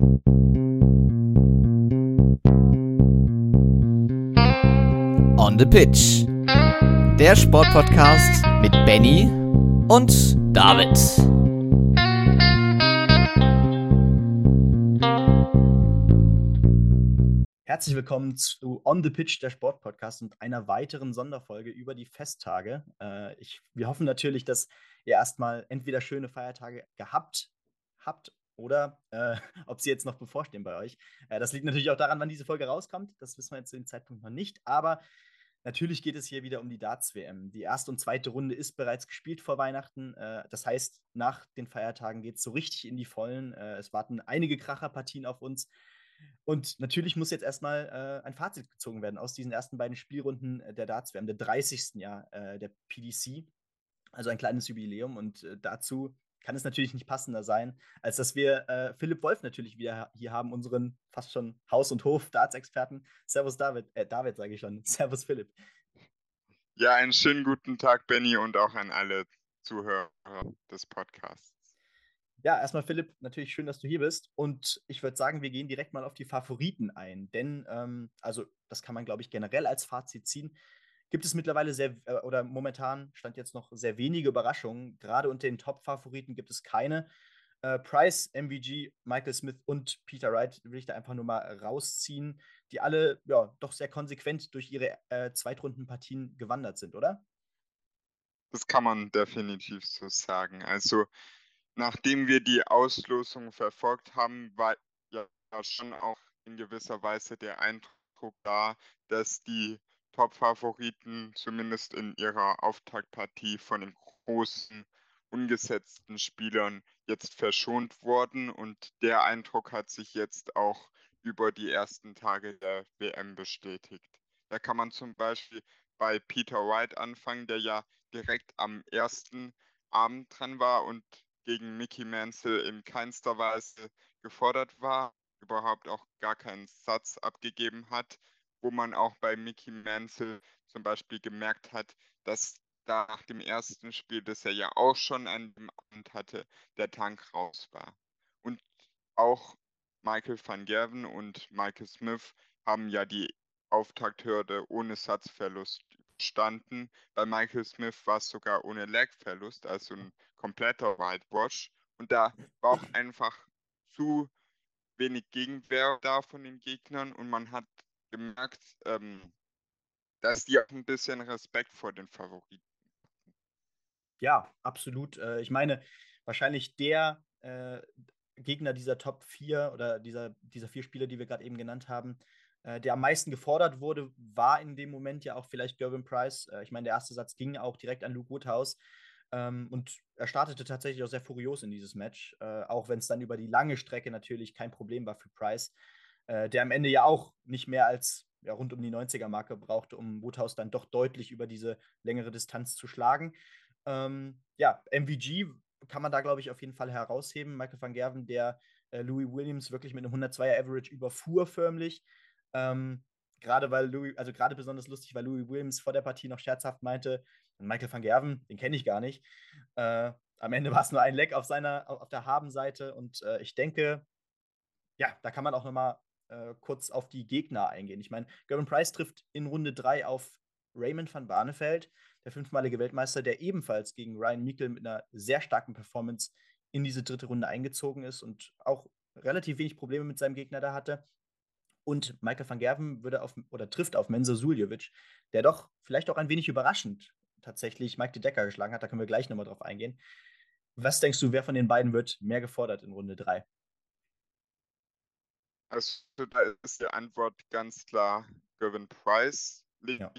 On the Pitch. Der Sportpodcast mit Benny und David. Herzlich willkommen zu On the Pitch, der Sportpodcast und einer weiteren Sonderfolge über die Festtage. Äh, ich, wir hoffen natürlich, dass ihr erstmal entweder schöne Feiertage gehabt habt oder äh, ob sie jetzt noch bevorstehen bei euch. Äh, das liegt natürlich auch daran, wann diese Folge rauskommt. Das wissen wir jetzt zu dem Zeitpunkt noch nicht. Aber natürlich geht es hier wieder um die Darts-WM. Die erste und zweite Runde ist bereits gespielt vor Weihnachten. Äh, das heißt, nach den Feiertagen geht es so richtig in die Vollen. Äh, es warten einige Kracherpartien auf uns. Und natürlich muss jetzt erstmal äh, ein Fazit gezogen werden aus diesen ersten beiden Spielrunden der Darts-WM, der 30. Jahr äh, der PDC. Also ein kleines Jubiläum. Und dazu kann es natürlich nicht passender sein, als dass wir äh, Philipp Wolf natürlich wieder hier haben, unseren fast schon Haus- und Hof-Darts-Experten. Servus David, äh, David sage ich schon. Servus Philipp. Ja, einen schönen guten Tag, Benny, und auch an alle Zuhörer des Podcasts. Ja, erstmal Philipp, natürlich schön, dass du hier bist. Und ich würde sagen, wir gehen direkt mal auf die Favoriten ein. Denn, ähm, also, das kann man, glaube ich, generell als Fazit ziehen gibt es mittlerweile sehr, äh, oder momentan stand jetzt noch sehr wenige Überraschungen. Gerade unter den Top-Favoriten gibt es keine. Äh, Price, MVG, Michael Smith und Peter Wright will ich da einfach nur mal rausziehen, die alle ja doch sehr konsequent durch ihre äh, Zweitrundenpartien gewandert sind, oder? Das kann man definitiv so sagen. Also, nachdem wir die Auslosung verfolgt haben, war ja schon auch in gewisser Weise der Eindruck da, dass die Top-Favoriten zumindest in ihrer Auftaktpartie von den großen ungesetzten Spielern jetzt verschont worden und der Eindruck hat sich jetzt auch über die ersten Tage der WM bestätigt. Da kann man zum Beispiel bei Peter Wright anfangen, der ja direkt am ersten Abend dran war und gegen Mickey Mansell in keinster Weise gefordert war, überhaupt auch gar keinen Satz abgegeben hat wo man auch bei Mickey Mansell zum Beispiel gemerkt hat, dass da nach dem ersten Spiel, das er ja auch schon an dem Abend hatte, der Tank raus war. Und auch Michael van Gerven und Michael Smith haben ja die Auftakthürde ohne Satzverlust überstanden. Bei Michael Smith war es sogar ohne Legverlust, also ein kompletter Whitewash. Und da war auch einfach zu wenig Gegenwehr da von den Gegnern und man hat gemerkt, ähm, dass die auch ein bisschen Respekt vor den Favoriten. Ja, absolut. Äh, ich meine, wahrscheinlich der äh, Gegner dieser Top 4 oder dieser, dieser vier Spieler, die wir gerade eben genannt haben, äh, der am meisten gefordert wurde, war in dem Moment ja auch vielleicht Gervin Price. Äh, ich meine, der erste Satz ging auch direkt an Luke Woodhouse. Ähm, und er startete tatsächlich auch sehr furios in dieses Match, äh, auch wenn es dann über die lange Strecke natürlich kein Problem war für Price äh, der am Ende ja auch nicht mehr als ja, rund um die 90er-Marke brauchte, um Woodhouse dann doch deutlich über diese längere Distanz zu schlagen. Ähm, ja, MVG kann man da, glaube ich, auf jeden Fall herausheben. Michael van Gerven, der äh, Louis Williams wirklich mit einem 102er Average überfuhr förmlich. Ähm, gerade weil Louis, also gerade besonders lustig, weil Louis Williams vor der Partie noch scherzhaft meinte, Michael van Gerven, den kenne ich gar nicht. Äh, am Ende war es nur ein Leck auf seiner, auf der Habenseite und äh, ich denke, ja, da kann man auch nochmal äh, kurz auf die Gegner eingehen. Ich meine, Gavin Price trifft in Runde 3 auf Raymond van Barneveld, der fünfmalige Weltmeister, der ebenfalls gegen Ryan Meikle mit einer sehr starken Performance in diese dritte Runde eingezogen ist und auch relativ wenig Probleme mit seinem Gegner da hatte. Und Michael van Gerven würde auf oder trifft auf Menzo Suljovic, der doch vielleicht auch ein wenig überraschend tatsächlich Mike de Decker geschlagen hat. Da können wir gleich nochmal drauf eingehen. Was denkst du, wer von den beiden wird mehr gefordert in Runde 3? Also da ist die Antwort ganz klar Gavin Price liegt ja.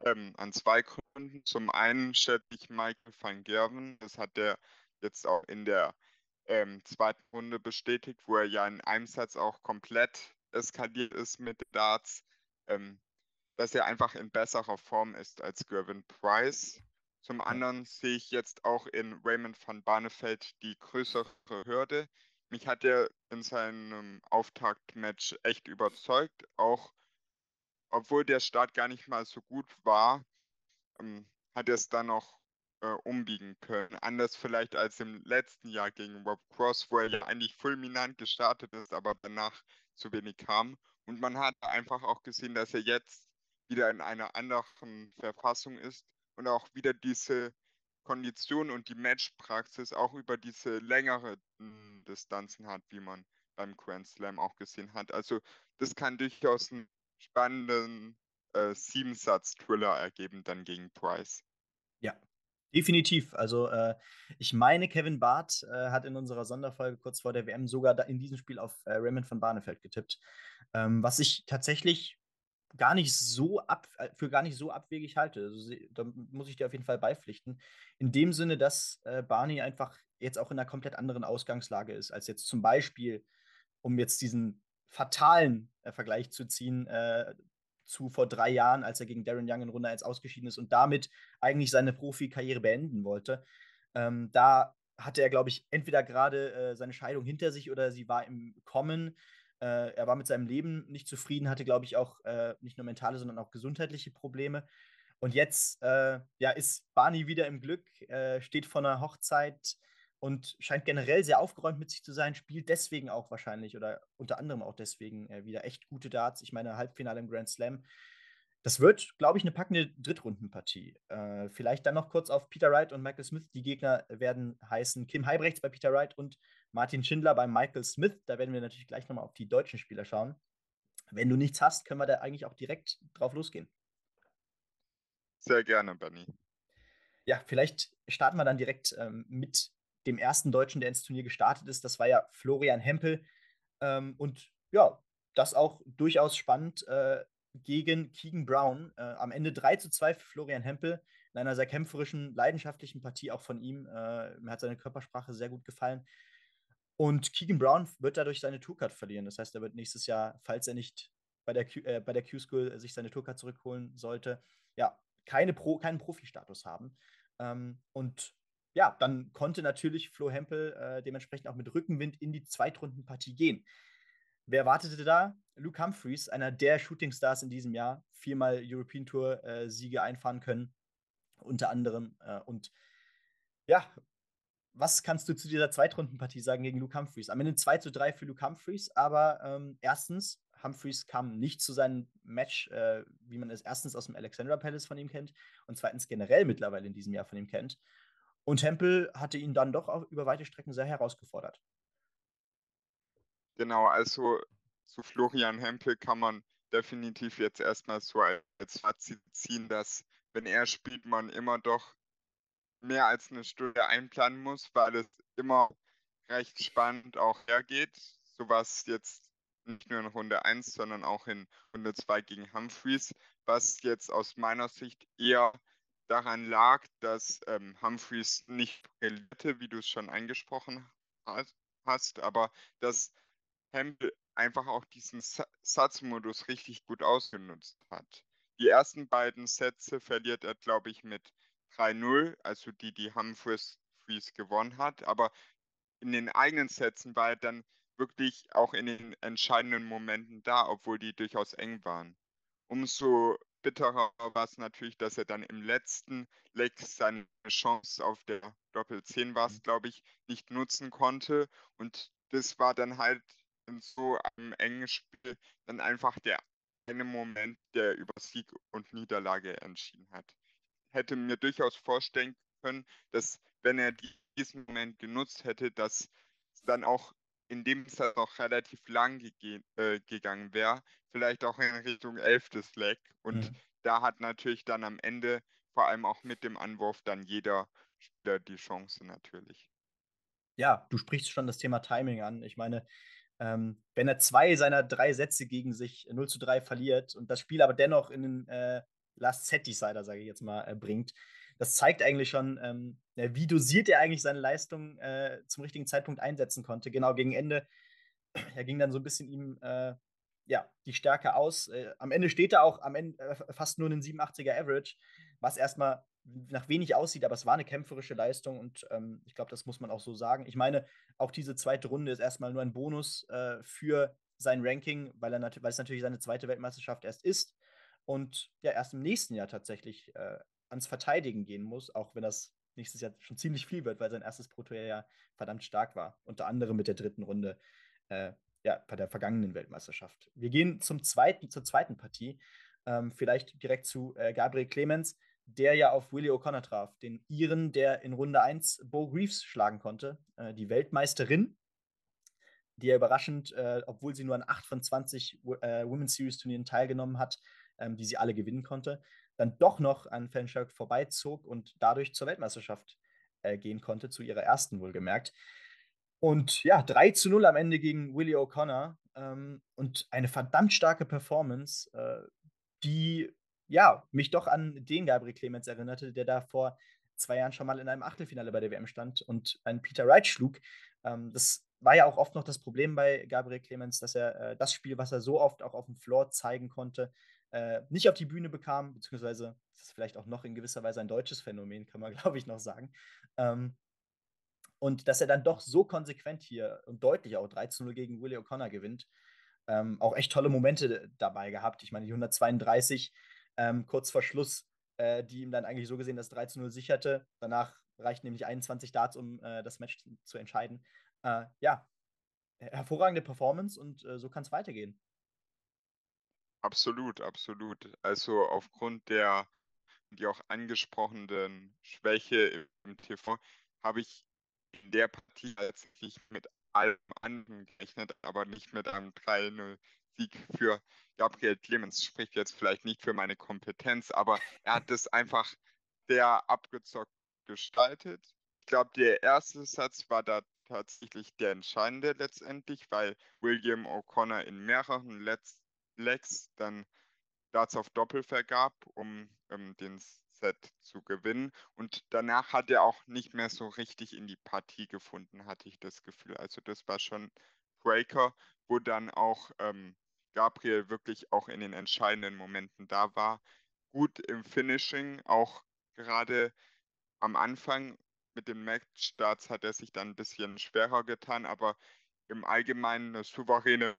ähm, an zwei Gründen. Zum einen schätze ich Michael van Gerven, das hat er jetzt auch in der ähm, zweiten Runde bestätigt, wo er ja in einem Satz auch komplett eskaliert ist mit Darts, ähm, dass er einfach in besserer Form ist als Gervin Price. Zum anderen sehe ich jetzt auch in Raymond van Barneveld die größere Hürde mich hat er in seinem Auftaktmatch echt überzeugt. Auch obwohl der Start gar nicht mal so gut war, ähm, hat er es dann noch äh, umbiegen können. Anders vielleicht als im letzten Jahr gegen Rob Cross, wo er ja eigentlich fulminant gestartet ist, aber danach zu wenig kam. Und man hat einfach auch gesehen, dass er jetzt wieder in einer anderen Verfassung ist und auch wieder diese Kondition und die Matchpraxis auch über diese längeren Distanzen hat, wie man beim Grand Slam auch gesehen hat. Also das kann durchaus einen spannenden äh, Siebensatz-Thriller ergeben dann gegen Price. Ja, definitiv. Also äh, ich meine, Kevin Barth äh, hat in unserer Sonderfolge kurz vor der WM sogar in diesem Spiel auf äh, Raymond von Barnefeld getippt, ähm, was ich tatsächlich gar nicht so ab, äh, für gar nicht so abwegig halte. Also, da muss ich dir auf jeden Fall beipflichten. In dem Sinne, dass äh, Barney einfach jetzt auch in einer komplett anderen Ausgangslage ist, als jetzt zum Beispiel, um jetzt diesen fatalen äh, Vergleich zu ziehen, äh, zu vor drei Jahren, als er gegen Darren Young in Runde 1 ausgeschieden ist und damit eigentlich seine Profikarriere beenden wollte. Ähm, da hatte er, glaube ich, entweder gerade äh, seine Scheidung hinter sich oder sie war im Kommen. Äh, er war mit seinem Leben nicht zufrieden, hatte, glaube ich, auch äh, nicht nur mentale, sondern auch gesundheitliche Probleme. Und jetzt äh, ja, ist Barney wieder im Glück, äh, steht vor einer Hochzeit und scheint generell sehr aufgeräumt mit sich zu sein, spielt deswegen auch wahrscheinlich oder unter anderem auch deswegen äh, wieder echt gute Darts. Ich meine, Halbfinale im Grand Slam. Das wird, glaube ich, eine packende Drittrundenpartie. Äh, vielleicht dann noch kurz auf Peter Wright und Michael Smith. Die Gegner werden heißen Kim Heibrechts bei Peter Wright und Martin Schindler bei Michael Smith. Da werden wir natürlich gleich nochmal auf die deutschen Spieler schauen. Wenn du nichts hast, können wir da eigentlich auch direkt drauf losgehen. Sehr gerne, Benny. Ja, vielleicht starten wir dann direkt ähm, mit dem ersten Deutschen, der ins Turnier gestartet ist. Das war ja Florian Hempel. Ähm, und ja, das auch durchaus spannend äh, gegen Keegan Brown. Äh, am Ende 3 zu 2 für Florian Hempel in einer sehr kämpferischen, leidenschaftlichen Partie auch von ihm. Äh, mir hat seine Körpersprache sehr gut gefallen. Und Keegan Brown wird dadurch seine Tourcard verlieren. Das heißt, er wird nächstes Jahr, falls er nicht bei der, Q, äh, bei der Q-School sich seine Tourcard zurückholen sollte, ja, keine Pro, keinen Profi-Status haben. Ähm, und ja, dann konnte natürlich Flo Hempel äh, dementsprechend auch mit Rückenwind in die Zweitrundenpartie gehen. Wer wartete da? Luke Humphreys, einer der Shootingstars in diesem Jahr, viermal European Tour-Siege äh, einfahren können, unter anderem. Äh, und ja, was kannst du zu dieser Zweitrundenpartie sagen gegen Luke Humphreys? Am Ende 2 zu 3 für Luke Humphreys, aber ähm, erstens, Humphreys kam nicht zu seinem Match, äh, wie man es erstens aus dem Alexandra Palace von ihm kennt und zweitens generell mittlerweile in diesem Jahr von ihm kennt. Und Tempel hatte ihn dann doch auch über weite Strecken sehr herausgefordert. Genau, also zu Florian Hempel kann man definitiv jetzt erstmal so als Fazit ziehen, dass wenn er spielt, man immer doch mehr als eine Stunde einplanen muss, weil es immer recht spannend auch hergeht. So was jetzt nicht nur in Runde 1, sondern auch in Runde 2 gegen Humphreys, was jetzt aus meiner Sicht eher daran lag, dass ähm, Humphreys nicht brillierte, wie du es schon angesprochen hast, aber dass Hempel einfach auch diesen Satzmodus richtig gut ausgenutzt hat. Die ersten beiden Sätze verliert er, glaube ich, mit 3-0, also die, die Humphreys gewonnen hat, aber in den eigenen Sätzen war er dann wirklich auch in den entscheidenden Momenten da, obwohl die durchaus eng waren. Umso bitterer war es natürlich, dass er dann im letzten Leg seine Chance auf der Doppel-10 war es, glaube ich, nicht nutzen konnte. Und das war dann halt in so einem engen Spiel dann einfach der eine Moment, der über Sieg und Niederlage entschieden hat. Hätte mir durchaus vorstellen können, dass wenn er diesen Moment genutzt hätte, dass dann auch in dem Fall auch relativ lang äh, gegangen wäre, vielleicht auch in Richtung 11. Leg. Und mhm. da hat natürlich dann am Ende, vor allem auch mit dem Anwurf, dann jeder Spieler die Chance natürlich. Ja, du sprichst schon das Thema Timing an. Ich meine, ähm, wenn er zwei seiner drei Sätze gegen sich 0 zu 3 verliert und das Spiel aber dennoch in den äh, Last Set Decider, sage ich jetzt mal, äh, bringt, das zeigt eigentlich schon, ähm, wie dosiert er eigentlich seine Leistung äh, zum richtigen Zeitpunkt einsetzen konnte. Genau gegen Ende, er ging dann so ein bisschen ihm äh, ja, die Stärke aus. Äh, am Ende steht er auch am Ende äh, fast nur einen 87er Average, was erstmal nach wenig aussieht, aber es war eine kämpferische Leistung und ähm, ich glaube, das muss man auch so sagen. Ich meine, auch diese zweite Runde ist erstmal nur ein Bonus äh, für sein Ranking, weil, er weil es natürlich seine zweite Weltmeisterschaft erst ist und ja erst im nächsten Jahr tatsächlich äh, ans Verteidigen gehen muss, auch wenn das nächstes Jahr schon ziemlich viel wird, weil sein erstes Pro-Tour ja verdammt stark war. Unter anderem mit der dritten Runde äh, ja, bei der vergangenen Weltmeisterschaft. Wir gehen zum zweiten, zur zweiten Partie. Ähm, vielleicht direkt zu äh, Gabriel Clemens, der ja auf Willie O'Connor traf, den Iren, der in Runde 1 Bo Greaves schlagen konnte, äh, die Weltmeisterin, die ja überraschend, äh, obwohl sie nur an 8 von 20 äh, Women's Series Turnieren teilgenommen hat, ähm, die sie alle gewinnen konnte, dann doch noch an Fenchurch vorbeizog und dadurch zur Weltmeisterschaft äh, gehen konnte, zu ihrer ersten wohlgemerkt. Und ja, 3 zu 0 am Ende gegen Willie O'Connor ähm, und eine verdammt starke Performance, äh, die ja, mich doch an den Gabriel Clemens erinnerte, der da vor zwei Jahren schon mal in einem Achtelfinale bei der WM stand und einen Peter Wright schlug. Ähm, das war ja auch oft noch das Problem bei Gabriel Clemens, dass er äh, das Spiel, was er so oft auch auf dem Floor zeigen konnte, äh, nicht auf die Bühne bekam, beziehungsweise das ist vielleicht auch noch in gewisser Weise ein deutsches Phänomen, kann man glaube ich noch sagen. Ähm, und dass er dann doch so konsequent hier und deutlich auch 13-0 gegen Willie O'Connor gewinnt. Ähm, auch echt tolle Momente dabei gehabt. Ich meine, die 132 ähm, kurz vor Schluss, äh, die ihm dann eigentlich so gesehen das 13-0 sicherte. Danach reicht nämlich 21 Darts, um äh, das Match zu, zu entscheiden. Äh, ja, hervorragende Performance und äh, so kann es weitergehen. Absolut, absolut. Also aufgrund der, die auch angesprochenen Schwäche im TV habe ich in der Partie tatsächlich mit allem anderen gerechnet, aber nicht mit einem 3-0-Sieg für Gabriel Clemens. Spricht jetzt vielleicht nicht für meine Kompetenz, aber er hat das einfach sehr abgezockt gestaltet. Ich glaube, der erste Satz war da tatsächlich der entscheidende letztendlich, weil William O'Connor in mehreren Letz Legs dann Darts auf Doppel vergab, um ähm, den Set zu gewinnen. Und danach hat er auch nicht mehr so richtig in die Partie gefunden, hatte ich das Gefühl. Also das war schon Breaker, wo dann auch ähm, Gabriel wirklich auch in den entscheidenden Momenten da war. Gut im Finishing, auch gerade am Anfang mit den Matchstarts hat er sich dann ein bisschen schwerer getan, aber im Allgemeinen eine souveräne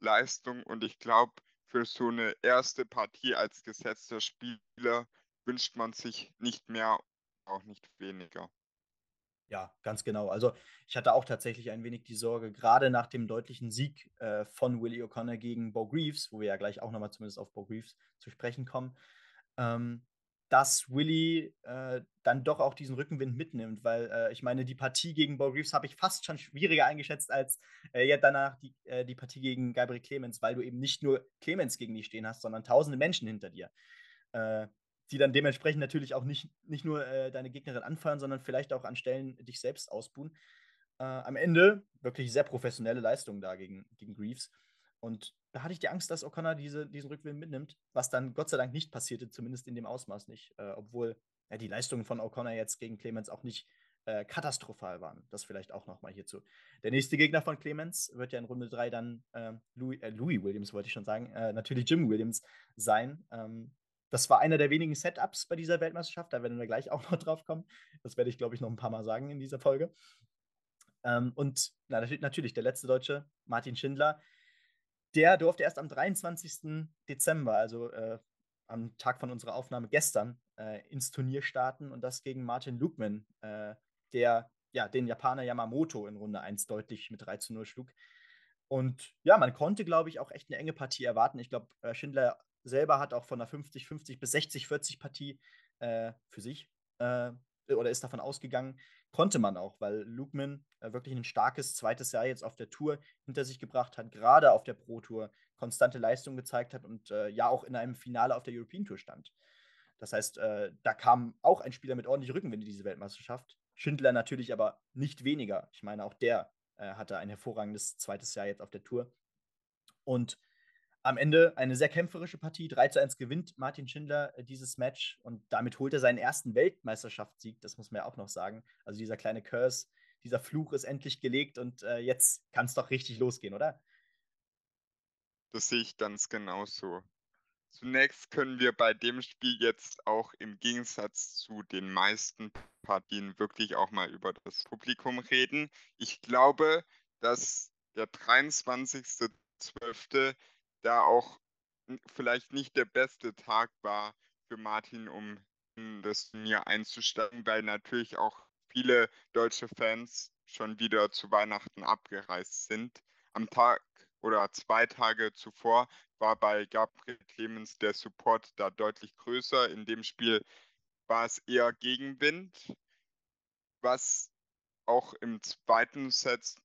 Leistung und ich glaube, für so eine erste Partie als gesetzter Spieler wünscht man sich nicht mehr, auch nicht weniger. Ja, ganz genau. Also ich hatte auch tatsächlich ein wenig die Sorge, gerade nach dem deutlichen Sieg äh, von Willie O'Connor gegen Bo Greaves, wo wir ja gleich auch nochmal zumindest auf Bo Greaves zu sprechen kommen, ähm, dass Willie äh, dann doch auch diesen Rückenwind mitnimmt, weil äh, ich meine, die Partie gegen Bo Greaves habe ich fast schon schwieriger eingeschätzt als äh, ja danach die, äh, die Partie gegen Gabriel Clemens, weil du eben nicht nur Clemens gegen dich stehen hast, sondern tausende Menschen hinter dir. Äh, die dann dementsprechend natürlich auch nicht, nicht nur äh, deine Gegnerin anfeuern, sondern vielleicht auch an Stellen dich selbst ausbuhen. Am Ende wirklich sehr professionelle Leistung da gegen, gegen Greaves. Und da hatte ich die Angst, dass O'Connor diese, diesen Rückwind mitnimmt, was dann Gott sei Dank nicht passierte, zumindest in dem Ausmaß nicht. Äh, obwohl ja, die Leistungen von O'Connor jetzt gegen Clemens auch nicht äh, katastrophal waren. Das vielleicht auch nochmal hierzu. Der nächste Gegner von Clemens wird ja in Runde 3 dann ähm, Louis, äh, Louis, Williams, wollte ich schon sagen, äh, natürlich Jim Williams sein. Ähm, das war einer der wenigen Setups bei dieser Weltmeisterschaft. Da werden wir gleich auch noch drauf kommen. Das werde ich, glaube ich, noch ein paar Mal sagen in dieser Folge. Ähm, und na, natürlich der letzte Deutsche, Martin Schindler. Der durfte erst am 23. Dezember, also äh, am Tag von unserer Aufnahme gestern, äh, ins Turnier starten und das gegen Martin Lukman, äh, der ja, den Japaner Yamamoto in Runde 1 deutlich mit 3 zu 0 schlug. Und ja, man konnte, glaube ich, auch echt eine enge Partie erwarten. Ich glaube, äh, Schindler selber hat auch von einer 50-50 bis 60-40 Partie äh, für sich äh, oder ist davon ausgegangen, konnte man auch, weil Lukman äh, wirklich ein starkes zweites Jahr jetzt auf der Tour hinter sich gebracht hat, gerade auf der Pro Tour konstante Leistung gezeigt hat und äh, ja auch in einem Finale auf der European Tour stand. Das heißt, äh, da kam auch ein Spieler mit ordentlich Rückenwind in diese Weltmeisterschaft. Schindler natürlich aber nicht weniger. Ich meine, auch der äh, hatte ein hervorragendes zweites Jahr jetzt auf der Tour. Und am Ende eine sehr kämpferische Partie. 3 zu 1 gewinnt Martin Schindler äh, dieses Match und damit holt er seinen ersten Weltmeisterschaftssieg. Das muss man ja auch noch sagen. Also dieser kleine Curse, dieser Fluch ist endlich gelegt und äh, jetzt kann es doch richtig losgehen, oder? Das sehe ich ganz genauso. Zunächst können wir bei dem Spiel jetzt auch im Gegensatz zu den meisten Partien wirklich auch mal über das Publikum reden. Ich glaube, dass der 23.12 da auch vielleicht nicht der beste Tag war für Martin, um das Turnier einzusteigen, weil natürlich auch viele deutsche Fans schon wieder zu Weihnachten abgereist sind. Am Tag oder zwei Tage zuvor war bei Gabriel Clemens der Support da deutlich größer. In dem Spiel war es eher Gegenwind, was auch im zweiten Set,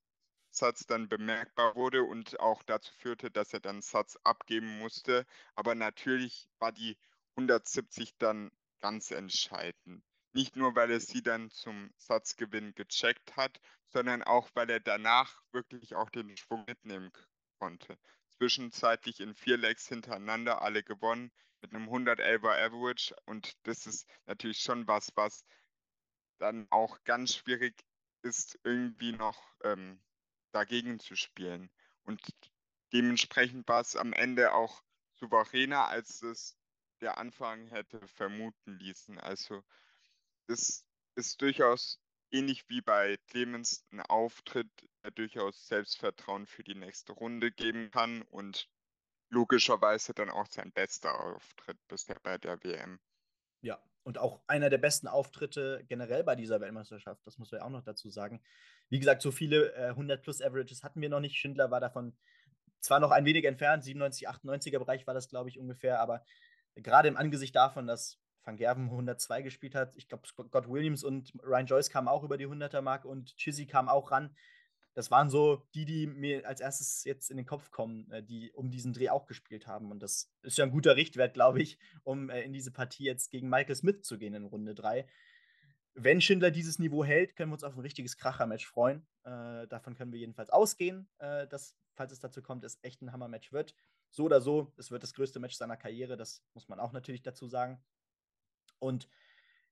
Satz dann bemerkbar wurde und auch dazu führte, dass er dann Satz abgeben musste. Aber natürlich war die 170 dann ganz entscheidend. Nicht nur, weil er sie dann zum Satzgewinn gecheckt hat, sondern auch, weil er danach wirklich auch den Schwung mitnehmen konnte. Zwischenzeitlich in vier Legs hintereinander alle gewonnen mit einem 111er Average und das ist natürlich schon was, was dann auch ganz schwierig ist, irgendwie noch ähm, dagegen zu spielen. Und dementsprechend war es am Ende auch souveräner, als es der Anfang hätte vermuten ließen. Also das ist durchaus ähnlich wie bei Clemens ein Auftritt, der durchaus Selbstvertrauen für die nächste Runde geben kann und logischerweise dann auch sein bester Auftritt bisher bei der WM. Ja, und auch einer der besten Auftritte generell bei dieser Weltmeisterschaft, das muss man ja auch noch dazu sagen. Wie gesagt, so viele äh, 100 plus Averages hatten wir noch nicht. Schindler war davon zwar noch ein wenig entfernt, 97, 98er Bereich war das, glaube ich, ungefähr, aber gerade im Angesicht davon, dass Van Gerven 102 gespielt hat. Ich glaube, Scott Williams und Ryan Joyce kamen auch über die 100er-Marke und Chizzy kam auch ran. Das waren so die, die mir als erstes jetzt in den Kopf kommen, äh, die um diesen Dreh auch gespielt haben. Und das ist ja ein guter Richtwert, glaube ich, um äh, in diese Partie jetzt gegen Michael Smith zu gehen in Runde 3. Wenn Schindler dieses Niveau hält, können wir uns auf ein richtiges Kracher-Match freuen. Äh, davon können wir jedenfalls ausgehen, äh, dass, falls es dazu kommt, es echt ein Hammer-Match wird. So oder so, es wird das größte Match seiner Karriere, das muss man auch natürlich dazu sagen. Und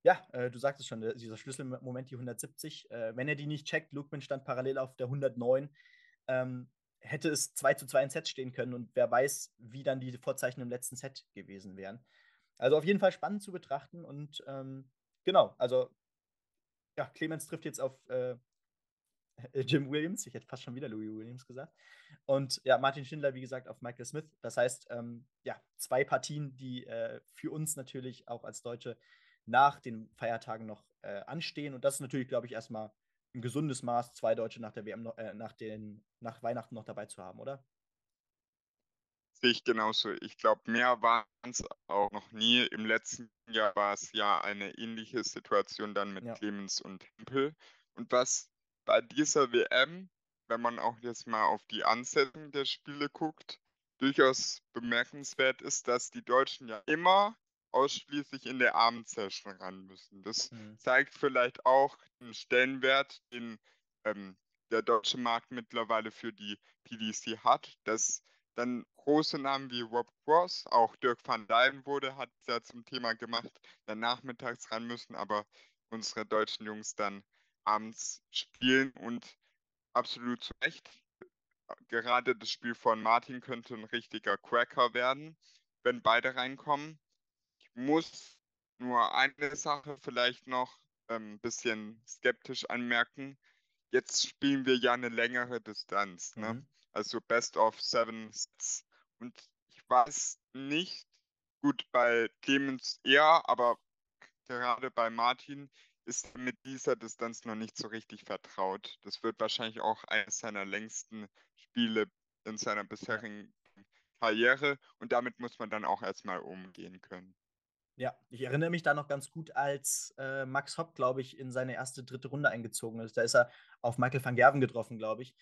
ja, äh, du sagtest schon, dieser Schlüsselmoment, die 170, äh, wenn er die nicht checkt, Lukman stand parallel auf der 109, ähm, hätte es 2 zu 2 in Set stehen können und wer weiß, wie dann die Vorzeichen im letzten Set gewesen wären. Also auf jeden Fall spannend zu betrachten und ähm, genau, also ja, Clemens trifft jetzt auf äh, Jim Williams, ich hätte fast schon wieder Louis Williams gesagt. Und ja, Martin Schindler, wie gesagt, auf Michael Smith. Das heißt, ähm, ja, zwei Partien, die äh, für uns natürlich auch als Deutsche nach den Feiertagen noch äh, anstehen. Und das ist natürlich, glaube ich, erstmal ein gesundes Maß, zwei Deutsche nach der WM, äh, nach, den, nach Weihnachten noch dabei zu haben, oder? Sehe ich genauso. Ich glaube, mehr waren es auch noch nie. Im letzten Jahr war es ja eine ähnliche Situation dann mit ja. Clemens und Tempel. Und was bei dieser WM, wenn man auch jetzt mal auf die Ansetzung der Spiele guckt, durchaus bemerkenswert ist, dass die Deutschen ja immer ausschließlich in der Abendsession ran müssen. Das mhm. zeigt vielleicht auch den Stellenwert, den ähm, der deutsche Markt mittlerweile für die PDC hat, dass dann große Namen wie Rob Cross, auch Dirk van Dijven wurde, hat es ja zum Thema gemacht, dann nachmittags ran müssen, aber unsere deutschen Jungs dann abends spielen und absolut zu Recht. Gerade das Spiel von Martin könnte ein richtiger Cracker werden, wenn beide reinkommen. Ich muss nur eine Sache vielleicht noch ein ähm, bisschen skeptisch anmerken. Jetzt spielen wir ja eine längere Distanz, ne? Mhm. also Best of Seven. Und ich weiß nicht, gut bei Clemens eher, aber gerade bei Martin, ist mit dieser Distanz noch nicht so richtig vertraut. Das wird wahrscheinlich auch eines seiner längsten Spiele in seiner bisherigen Karriere und damit muss man dann auch erstmal umgehen können. Ja, ich erinnere mich da noch ganz gut, als äh, Max Hopp, glaube ich, in seine erste dritte Runde eingezogen ist. Da ist er auf Michael van Gerven getroffen, glaube ich.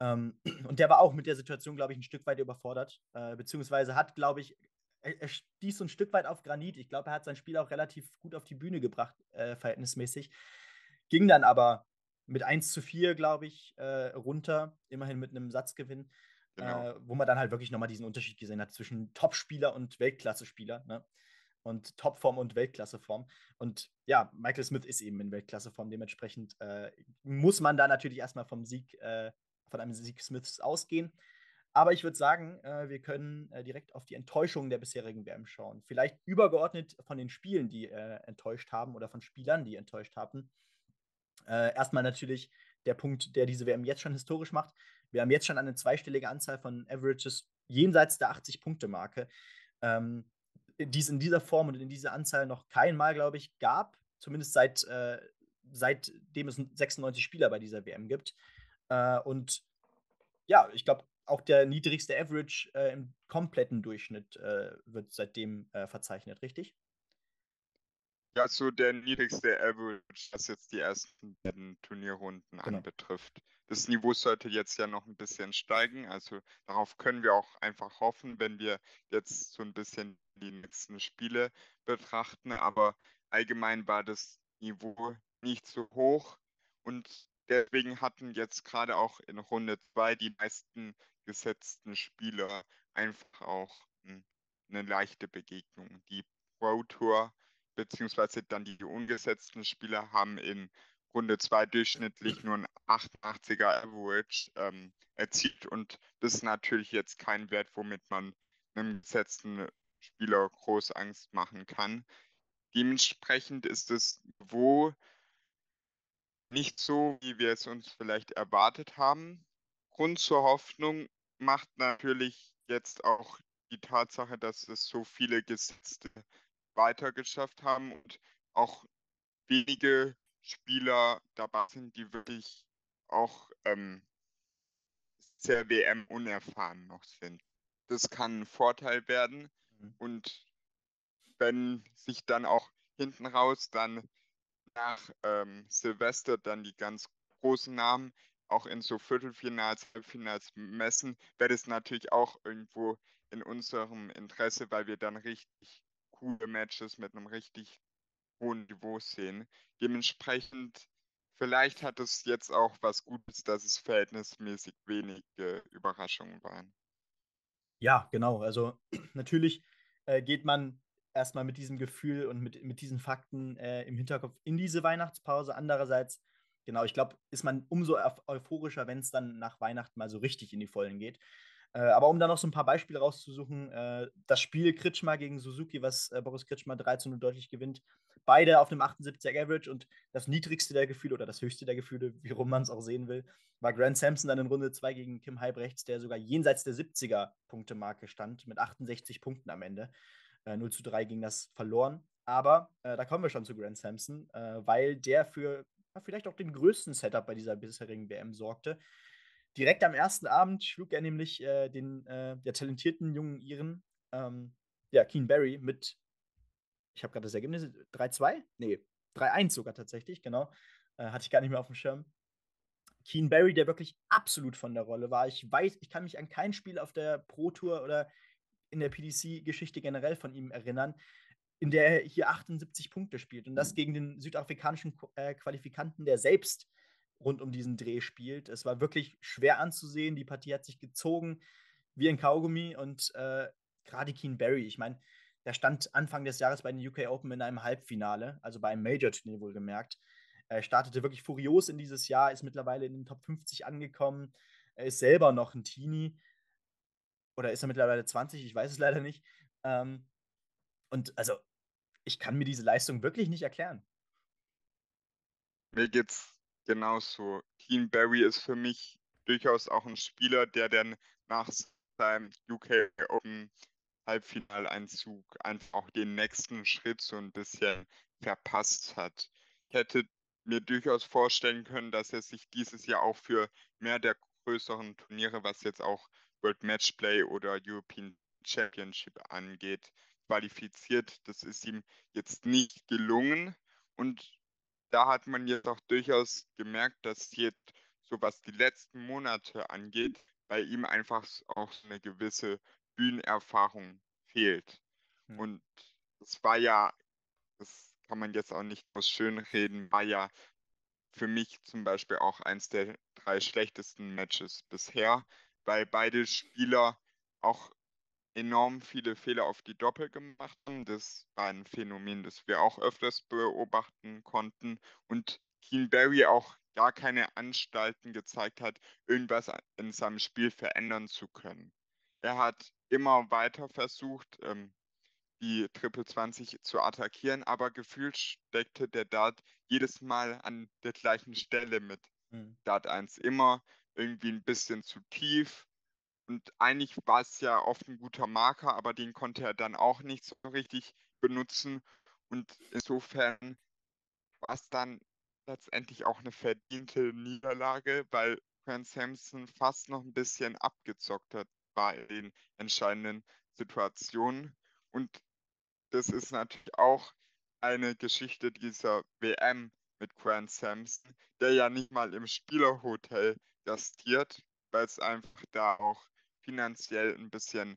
Ähm, und der war auch mit der Situation, glaube ich, ein Stück weit überfordert, äh, beziehungsweise hat, glaube ich, er, er stieß so ein Stück weit auf Granit. Ich glaube, er hat sein Spiel auch relativ gut auf die Bühne gebracht, äh, verhältnismäßig. Ging dann aber mit 1 zu 4, glaube ich, äh, runter, immerhin mit einem Satzgewinn, genau. äh, wo man dann halt wirklich nochmal diesen Unterschied gesehen hat zwischen Topspieler und Weltklasse-Spieler. Ne? Und Topform und Weltklasseform. Und ja, Michael Smith ist eben in Weltklasseform. Dementsprechend äh, muss man da natürlich erstmal vom Sieg, äh, von einem Sieg Smiths ausgehen. Aber ich würde sagen, äh, wir können äh, direkt auf die Enttäuschung der bisherigen WM schauen. Vielleicht übergeordnet von den Spielen, die äh, enttäuscht haben oder von Spielern, die enttäuscht haben. Äh, erstmal natürlich der Punkt, der diese WM jetzt schon historisch macht. Wir haben jetzt schon eine zweistellige Anzahl von Averages jenseits der 80-Punkte-Marke. Ähm, die es in dieser Form und in dieser Anzahl noch kein Mal, glaube ich, gab. Zumindest seit, äh, seitdem es 96 Spieler bei dieser WM gibt. Äh, und ja, ich glaube, auch der niedrigste Average äh, im kompletten Durchschnitt äh, wird seitdem äh, verzeichnet, richtig? Ja, so der niedrigste Average, was jetzt die ersten beiden Turnierrunden genau. anbetrifft. Das Niveau sollte jetzt ja noch ein bisschen steigen. Also darauf können wir auch einfach hoffen, wenn wir jetzt so ein bisschen die nächsten Spiele betrachten. Aber allgemein war das Niveau nicht so hoch und deswegen hatten jetzt gerade auch in Runde 2 die meisten gesetzten Spieler einfach auch hm, eine leichte Begegnung. Die Pro Tour beziehungsweise dann die ungesetzten Spieler haben in Runde 2 durchschnittlich nur ein 88er Average ähm, erzielt und das ist natürlich jetzt kein Wert, womit man einem gesetzten Spieler groß Angst machen kann. Dementsprechend ist es wo nicht so, wie wir es uns vielleicht erwartet haben. Grund zur Hoffnung macht natürlich jetzt auch die Tatsache, dass es so viele gesetzte weitergeschafft haben und auch wenige Spieler dabei sind, die wirklich auch ähm, sehr WM-unerfahren noch sind. Das kann ein Vorteil werden mhm. und wenn sich dann auch hinten raus dann nach ähm, Silvester dann die ganz großen Namen auch in so Viertelfinals, Halbfinals messen, wäre das natürlich auch irgendwo in unserem Interesse, weil wir dann richtig coole Matches mit einem richtig hohen Niveau sehen. Dementsprechend, vielleicht hat es jetzt auch was Gutes, dass es verhältnismäßig wenige Überraschungen waren. Ja, genau. Also natürlich äh, geht man erstmal mit diesem Gefühl und mit, mit diesen Fakten äh, im Hinterkopf in diese Weihnachtspause. Andererseits, genau, ich glaube, ist man umso euphorischer, wenn es dann nach Weihnachten mal so richtig in die Vollen geht. Äh, aber um da noch so ein paar Beispiele rauszusuchen, äh, das Spiel Kritschmer gegen Suzuki, was äh, Boris Kritschmer 13 0 deutlich gewinnt, beide auf einem 78er Average und das niedrigste der Gefühle oder das höchste der Gefühle, wie rum man es auch sehen will, war Grant Sampson dann in Runde 2 gegen Kim Halbrechts, der sogar jenseits der 70er Punktemarke stand, mit 68 Punkten am Ende. Äh, 0 zu 3 ging das verloren. Aber äh, da kommen wir schon zu Grant Sampson, äh, weil der für ja, vielleicht auch den größten Setup bei dieser bisherigen WM sorgte. Direkt am ersten Abend schlug er nämlich äh, den äh, der talentierten jungen Iren, ähm, ja, Keen Barry, mit, ich habe gerade das Ergebnis, 3-2? Nee, 3-1 sogar tatsächlich, genau. Äh, hatte ich gar nicht mehr auf dem Schirm. Keen Barry, der wirklich absolut von der Rolle war. Ich weiß, ich kann mich an kein Spiel auf der Pro Tour oder in der PDC-Geschichte generell von ihm erinnern, in der er hier 78 Punkte spielt. Und das gegen den südafrikanischen äh, Qualifikanten, der selbst rund um diesen Dreh spielt. Es war wirklich schwer anzusehen. Die Partie hat sich gezogen wie ein Kaugummi und äh, gerade Keen Barry, ich meine, der stand Anfang des Jahres bei den UK Open in einem Halbfinale, also bei einem Major-Turnier wohlgemerkt. Er startete wirklich furios in dieses Jahr, ist mittlerweile in den Top 50 angekommen. Er ist selber noch ein Teenie. Oder ist er mittlerweile 20? Ich weiß es leider nicht. Ähm, und also, ich kann mir diese Leistung wirklich nicht erklären. Mir geht's genauso. Keen Barry ist für mich durchaus auch ein Spieler, der dann nach seinem UK Open Halbfinaleinzug einfach auch den nächsten Schritt so ein bisschen verpasst hat. Ich hätte mir durchaus vorstellen können, dass er sich dieses Jahr auch für mehr der größeren Turniere, was jetzt auch World Matchplay oder European Championship angeht, qualifiziert. Das ist ihm jetzt nicht gelungen und da hat man jetzt auch durchaus gemerkt, dass jetzt, so was die letzten Monate angeht, bei ihm einfach auch so eine gewisse Bühnenerfahrung fehlt. Mhm. Und es war ja, das kann man jetzt auch nicht aus schönreden, war ja für mich zum Beispiel auch eins der drei schlechtesten Matches bisher, weil beide Spieler auch enorm viele Fehler auf die Doppel gemacht haben. Das war ein Phänomen, das wir auch öfters beobachten konnten. Und Keen Barry auch gar keine Anstalten gezeigt hat, irgendwas in seinem Spiel verändern zu können. Er hat immer weiter versucht, ähm, die Triple 20 zu attackieren, aber gefühlt steckte der Dart jedes Mal an der gleichen Stelle mit mhm. Dart 1. Immer irgendwie ein bisschen zu tief Und eigentlich war es ja oft ein guter Marker, aber den konnte er dann auch nicht so richtig benutzen. Und insofern war es dann letztendlich auch eine verdiente Niederlage, weil Grant Sampson fast noch ein bisschen abgezockt hat bei den entscheidenden Situationen. Und das ist natürlich auch eine Geschichte dieser WM mit Grant Sampson, der ja nicht mal im Spielerhotel gastiert, weil es einfach da auch finanziell ein bisschen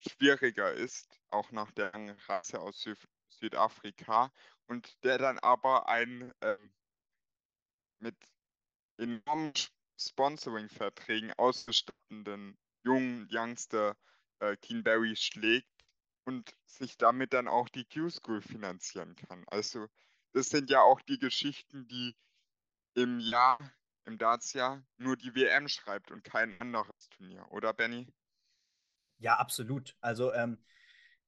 schwieriger ist, auch nach der Reise aus Süd Südafrika und der dann aber einen ähm, mit enormen Sponsoring-Verträgen ausgestatteten jungen Youngster äh, Keen Barry schlägt und sich damit dann auch die Q-School finanzieren kann. Also das sind ja auch die Geschichten, die im Jahr, im Dartsjahr nur die WM schreibt und kein anderes Turnier, oder Benny? Ja, absolut. Also ähm,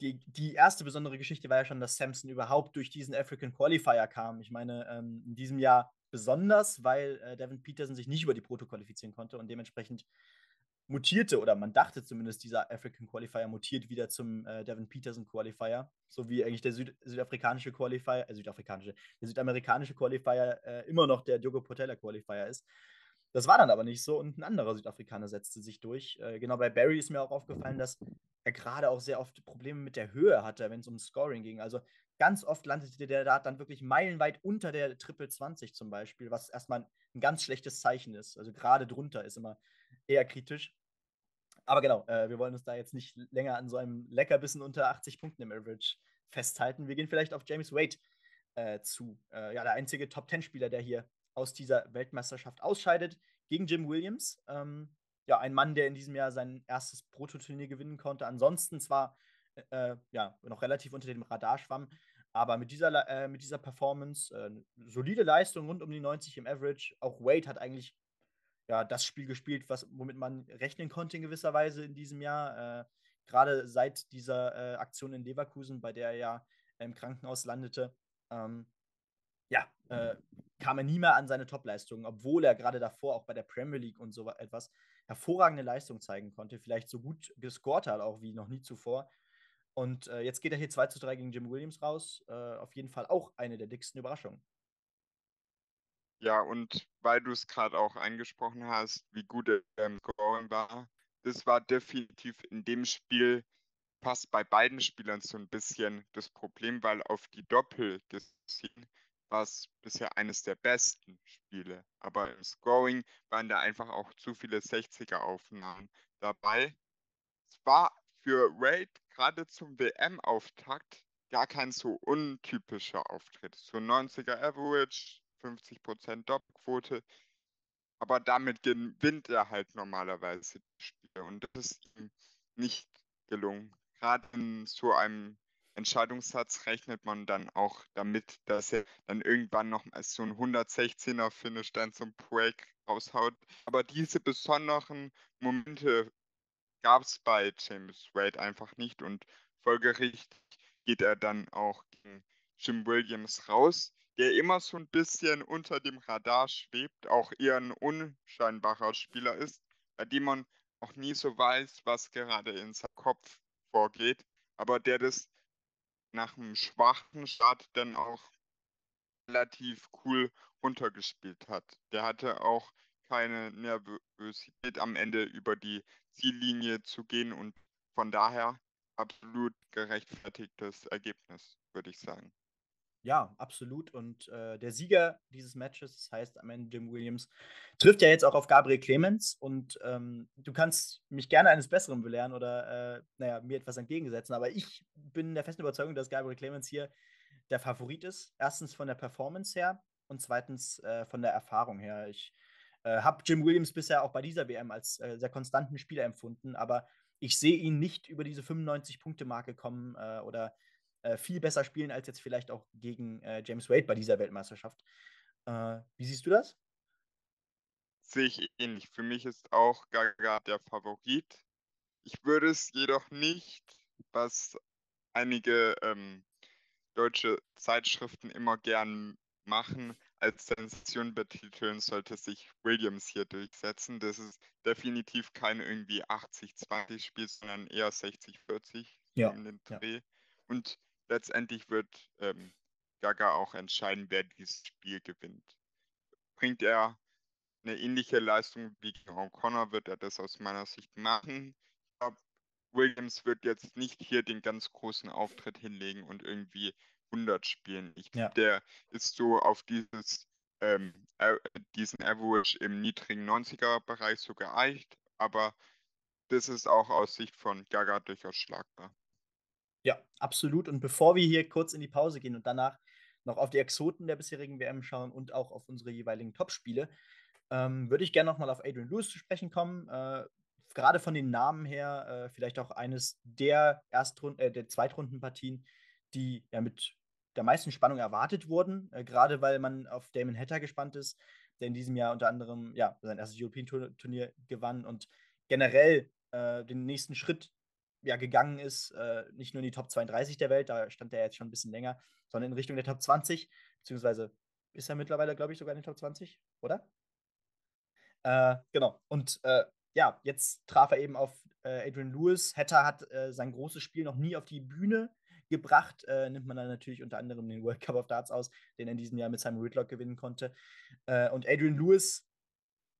die, die erste besondere Geschichte war ja schon, dass Samson überhaupt durch diesen African Qualifier kam. Ich meine, ähm, in diesem Jahr besonders, weil äh, Devin Peterson sich nicht über die Proto qualifizieren konnte und dementsprechend mutierte, oder man dachte zumindest, dieser African Qualifier mutiert wieder zum äh, Devin Peterson Qualifier, so wie eigentlich der Süd südafrikanische Qualifier, äh, südafrikanische, der südamerikanische Qualifier äh, immer noch der Diogo Portela Qualifier ist. Das war dann aber nicht so und ein anderer Südafrikaner setzte sich durch. Äh, genau bei Barry ist mir auch aufgefallen, dass er gerade auch sehr oft Probleme mit der Höhe hatte, wenn es um Scoring ging. Also ganz oft landete der da dann wirklich meilenweit unter der Triple 20 zum Beispiel, was erstmal ein ganz schlechtes Zeichen ist. Also gerade drunter ist immer eher kritisch. Aber genau, äh, wir wollen uns da jetzt nicht länger an so einem Leckerbissen unter 80 Punkten im Average festhalten. Wir gehen vielleicht auf James Wade äh, zu. Äh, ja, der einzige Top-10-Spieler, der hier aus dieser Weltmeisterschaft ausscheidet, gegen Jim Williams. Ähm, ja, ein Mann, der in diesem Jahr sein erstes Prototurnier gewinnen konnte. Ansonsten zwar äh, ja, noch relativ unter dem Radar schwamm, aber mit dieser, äh, mit dieser Performance, äh, solide Leistung rund um die 90 im Average. Auch Wade hat eigentlich ja, das Spiel gespielt, was, womit man rechnen konnte in gewisser Weise in diesem Jahr. Äh, Gerade seit dieser äh, Aktion in Leverkusen, bei der er ja im Krankenhaus landete. Ähm, ja, äh, kam er nie mehr an seine Topleistungen, obwohl er gerade davor auch bei der Premier League und so etwas hervorragende Leistung zeigen konnte. Vielleicht so gut gescored hat, auch wie noch nie zuvor. Und äh, jetzt geht er hier 2 zu 3 gegen Jim Williams raus. Äh, auf jeden Fall auch eine der dicksten Überraschungen. Ja, und weil du es gerade auch angesprochen hast, wie gut er im Scoring war, das war definitiv in dem Spiel fast bei beiden Spielern so ein bisschen das Problem, weil auf die Doppel gesehen war es bisher eines der besten Spiele. Aber im Scoring waren da einfach auch zu viele 60er-Aufnahmen dabei. Es war für Raid gerade zum WM-Auftakt gar kein so untypischer Auftritt. So 90er Average, 50% Doppelquote. Aber damit gewinnt er halt normalerweise die Spiele. Und das ist ihm nicht gelungen. Gerade in so einem Entscheidungssatz rechnet man dann auch damit, dass er dann irgendwann noch mal so ein 116er Finish dann zum Break raushaut. Aber diese besonderen Momente gab es bei James Wade einfach nicht und folgerichtig geht er dann auch gegen Jim Williams raus, der immer so ein bisschen unter dem Radar schwebt, auch eher ein unscheinbarer Spieler ist, bei dem man auch nie so weiß, was gerade in seinem Kopf vorgeht, aber der das nach einem schwachen Start dann auch relativ cool runtergespielt hat. Der hatte auch keine Nervosität am Ende über die Ziellinie zu gehen und von daher absolut gerechtfertigtes Ergebnis, würde ich sagen. Ja, absolut. Und äh, der Sieger dieses Matches, das heißt am Ende Jim Williams, trifft ja jetzt auch auf Gabriel Clemens. Und ähm, du kannst mich gerne eines Besseren belehren oder, äh, naja, mir etwas entgegensetzen. Aber ich bin der festen Überzeugung, dass Gabriel Clemens hier der Favorit ist. Erstens von der Performance her und zweitens äh, von der Erfahrung her. Ich äh, habe Jim Williams bisher auch bei dieser WM als äh, sehr konstanten Spieler empfunden, aber ich sehe ihn nicht über diese 95-Punkte-Marke kommen äh, oder äh, viel besser spielen als jetzt vielleicht auch gegen äh, James Wade bei dieser Weltmeisterschaft. Äh, wie siehst du das? Sehe ich ähnlich. Für mich ist auch Gaga der Favorit. Ich würde es jedoch nicht, was einige ähm, deutsche Zeitschriften immer gern machen, als Sensation betiteln, sollte sich Williams hier durchsetzen. Das ist definitiv kein irgendwie 80-20-Spiel, sondern eher 60-40 ja. in den Dreh. Ja. Und letztendlich wird ähm, Gaga auch entscheiden, wer dieses Spiel gewinnt. Bringt er eine ähnliche Leistung wie gegen O'Connor, wird er das aus meiner Sicht machen. Ich glaube, Williams wird jetzt nicht hier den ganz großen Auftritt hinlegen und irgendwie 100 spielen. Ich ja. der ist so auf dieses, ähm, diesen Average im niedrigen 90er-Bereich so geeicht, aber das ist auch aus Sicht von Gaga durchaus schlagbar. Ja, absolut. Und bevor wir hier kurz in die Pause gehen und danach noch auf die Exoten der bisherigen WM schauen und auch auf unsere jeweiligen Topspiele, ähm, würde ich gerne nochmal auf Adrian Lewis zu sprechen kommen. Äh, gerade von den Namen her, äh, vielleicht auch eines der Erstrund äh, der Zweitrundenpartien, die ja mit der meisten Spannung erwartet wurden, äh, gerade weil man auf Damon Hatter gespannt ist, der in diesem Jahr unter anderem ja, sein erstes European Turnier gewann und generell äh, den nächsten Schritt ja, gegangen ist, äh, nicht nur in die Top 32 der Welt, da stand er jetzt schon ein bisschen länger, sondern in Richtung der Top 20, beziehungsweise ist er mittlerweile, glaube ich, sogar in den Top 20, oder? Äh, genau. Und äh, ja, jetzt traf er eben auf äh, Adrian Lewis. Hatter hat äh, sein großes Spiel noch nie auf die Bühne gebracht. Äh, nimmt man dann natürlich unter anderem den World Cup of Darts aus, den er in diesem Jahr mit Simon Whitlock gewinnen konnte. Und Adrian Lewis,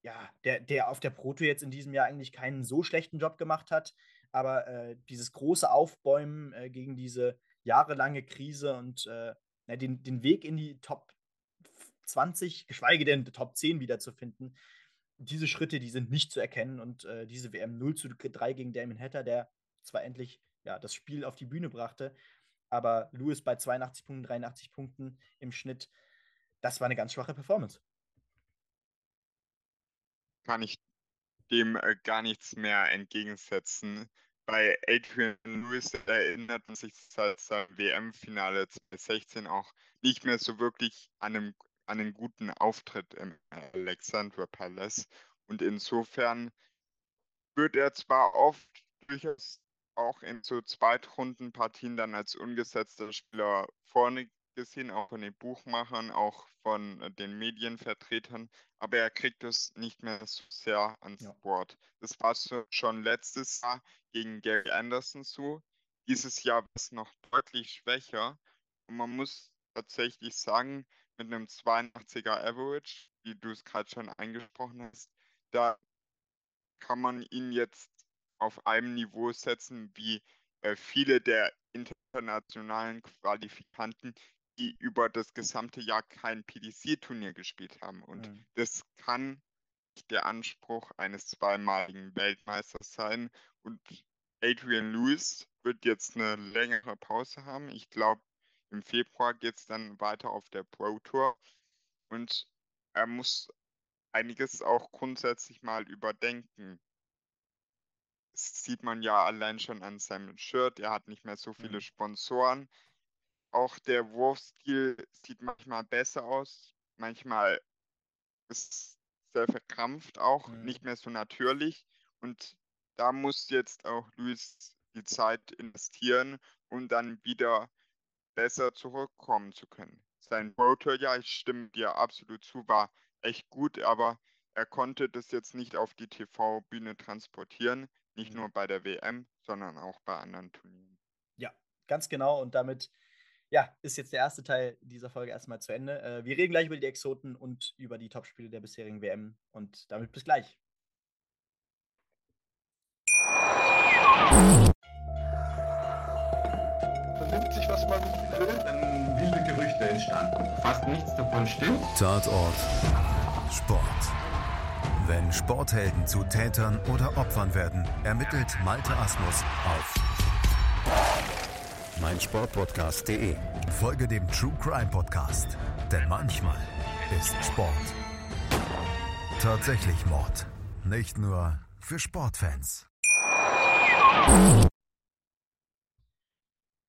ja, der, der auf der Proto jetzt in diesem Jahr eigentlich keinen so schlechten Job gemacht hat, aber äh, dieses große Aufbäumen äh, gegen diese jahrelange Krise und äh, den, den Weg in die Top 20, geschweige denn Top 10 wiederzufinden, diese Schritte, die sind nicht zu erkennen und äh, diese WM 0 zu 3 gegen Damon Hatter, der zwar endlich ja, das Spiel auf die Bühne brachte, aber Lewis bei 82 Punkten, 83 Punkten im Schnitt, das war eine ganz schwache Performance. Kann ich dem äh, gar nichts mehr entgegensetzen. Bei Adrian Lewis erinnert man sich seit seinem WM-Finale 2016 auch nicht mehr so wirklich an, einem, an einen guten Auftritt im Alexandra Palace. Und insofern wird er zwar oft durchaus auch in so Zweitrundenpartien dann als ungesetzter Spieler vorne gesehen, auch von den Buchmachern, auch von äh, den Medienvertretern, aber er kriegt es nicht mehr so sehr ans ja. Board. Das war schon letztes Jahr gegen Gary Anderson so. Dieses Jahr war es noch deutlich schwächer und man muss tatsächlich sagen, mit einem 82er Average, wie du es gerade schon angesprochen hast, da kann man ihn jetzt auf einem Niveau setzen wie äh, viele der internationalen Qualifikanten, die über das gesamte Jahr kein PDC-Turnier gespielt haben. Und mhm. das kann der Anspruch eines zweimaligen Weltmeisters sein. Und Adrian Lewis wird jetzt eine längere Pause haben. Ich glaube, im Februar geht es dann weiter auf der Pro Tour. Und er muss einiges auch grundsätzlich mal überdenken sieht man ja allein schon an seinem Shirt. Er hat nicht mehr so viele mhm. Sponsoren. Auch der Wurfstil sieht manchmal besser aus. Manchmal ist sehr verkrampft auch, mhm. nicht mehr so natürlich. Und da muss jetzt auch Luis die Zeit investieren, um dann wieder besser zurückkommen zu können. Sein Rotor, ja, ich stimme dir absolut zu, war echt gut, aber er konnte das jetzt nicht auf die TV-Bühne transportieren. Nicht nur bei der WM, sondern auch bei anderen Turnieren. Ja, ganz genau. Und damit ja, ist jetzt der erste Teil dieser Folge erstmal zu Ende. Äh, wir reden gleich über die Exoten und über die Topspiele der bisherigen WM. Und damit bis gleich. Vernimmt sich, was man will, dann wilde Gerüchte entstanden. Fast nichts davon stimmt. Tatort. Sport. Wenn Sporthelden zu Tätern oder Opfern werden, ermittelt Malte Asmus auf meinsportpodcast.de. Folge dem True Crime Podcast, denn manchmal ist Sport tatsächlich Mord. Nicht nur für Sportfans.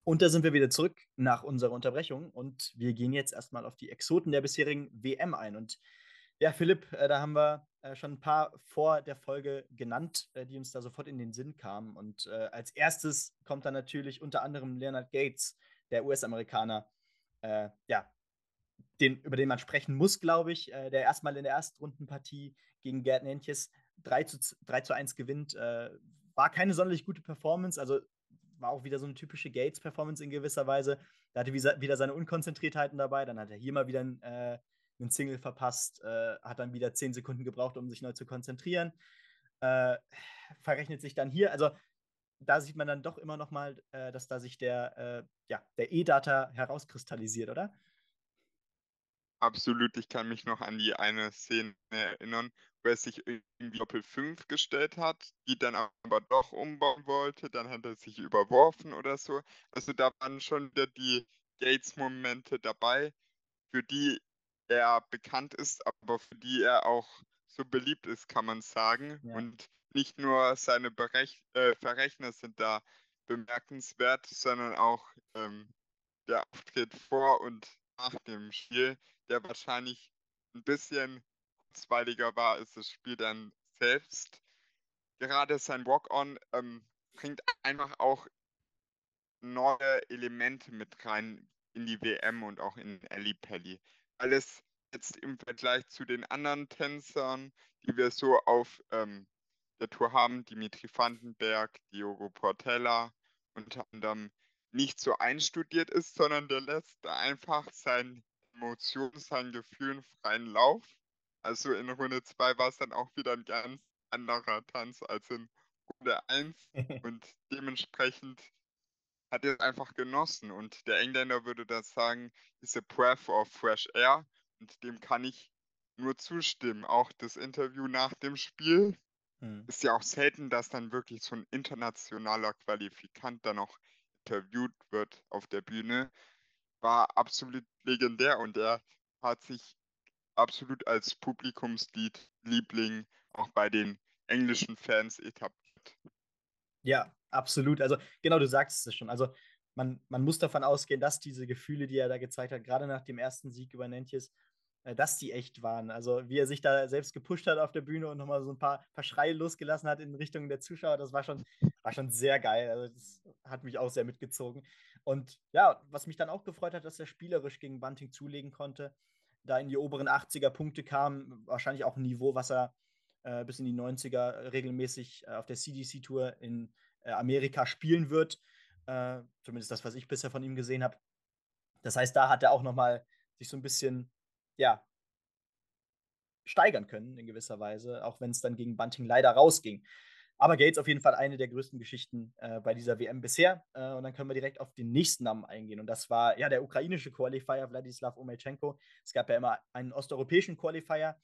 Und da sind wir wieder zurück nach unserer Unterbrechung und wir gehen jetzt erstmal auf die Exoten der bisherigen WM ein. Und ja, Philipp, äh, da haben wir äh, schon ein paar vor der Folge genannt, äh, die uns da sofort in den Sinn kamen. Und äh, als erstes kommt dann natürlich unter anderem Leonard Gates, der US-Amerikaner, äh, ja, den, über den man sprechen muss, glaube ich, äh, der erstmal in der Erstrundenpartie gegen Gerd Nentjes 3 zu, 3 zu 1 gewinnt. War keine sonderlich gute Performance, also war auch wieder so eine typische Gates-Performance in gewisser Weise. Da hatte wieder seine Unkonzentriertheiten dabei, dann hat er hier mal wieder ein, äh, einen Single verpasst, äh, hat dann wieder 10 Sekunden gebraucht, um sich neu zu konzentrieren. Äh, verrechnet sich dann hier, also da sieht man dann doch immer noch mal, äh, dass da sich der, äh, ja, der E-Data herauskristallisiert, oder? Absolut, ich kann mich noch an die eine Szene erinnern, wo er sich irgendwie Doppel 5 gestellt hat, die dann aber doch umbauen wollte, dann hat er sich überworfen oder so. Also da waren schon wieder die Gates-Momente dabei, für die er bekannt ist, aber für die er auch so beliebt ist, kann man sagen. Ja. Und nicht nur seine Berech äh, Verrechner sind da bemerkenswert, sondern auch ähm, der Auftritt vor und nach dem Spiel der wahrscheinlich ein bisschen kurzweiliger war als das Spiel dann selbst. Gerade sein Walk-On ähm, bringt einfach auch neue Elemente mit rein in die WM und auch in Ellie Pelli. Weil es jetzt im Vergleich zu den anderen Tänzern, die wir so auf ähm, der Tour haben, Dimitri Vandenberg, Diogo Portella, unter anderem nicht so einstudiert ist, sondern der lässt einfach sein Emotionen, seinen Gefühlen freien Lauf. Also in Runde 2 war es dann auch wieder ein ganz anderer Tanz als in Runde 1 und dementsprechend hat er es einfach genossen und der Engländer würde das sagen, ist a breath of fresh air und dem kann ich nur zustimmen. Auch das Interview nach dem Spiel hm. ist ja auch selten, dass dann wirklich so ein internationaler Qualifikant dann noch interviewt wird auf der Bühne war absolut legendär und er hat sich absolut als Publikumsliebling auch bei den englischen Fans etabliert. Ja, absolut. Also genau, du sagst es schon. Also man, man muss davon ausgehen, dass diese Gefühle, die er da gezeigt hat, gerade nach dem ersten Sieg über Nentjes, äh, dass die echt waren. Also wie er sich da selbst gepusht hat auf der Bühne und nochmal so ein paar, paar Schreie losgelassen hat in Richtung der Zuschauer, das war schon, war schon sehr geil. Also das hat mich auch sehr mitgezogen. Und ja, was mich dann auch gefreut hat, dass er spielerisch gegen Bunting zulegen konnte, da in die oberen 80er Punkte kam, wahrscheinlich auch ein Niveau, was er äh, bis in die 90er regelmäßig äh, auf der CDC-Tour in Amerika spielen wird. Äh, zumindest das, was ich bisher von ihm gesehen habe. Das heißt, da hat er auch nochmal sich so ein bisschen ja, steigern können in gewisser Weise, auch wenn es dann gegen Bunting leider rausging. Aber Gates auf jeden Fall eine der größten Geschichten äh, bei dieser WM bisher. Äh, und dann können wir direkt auf den nächsten Namen eingehen. Und das war ja der ukrainische Qualifier Wladislav Omelchenko. Es gab ja immer einen osteuropäischen Qualifier.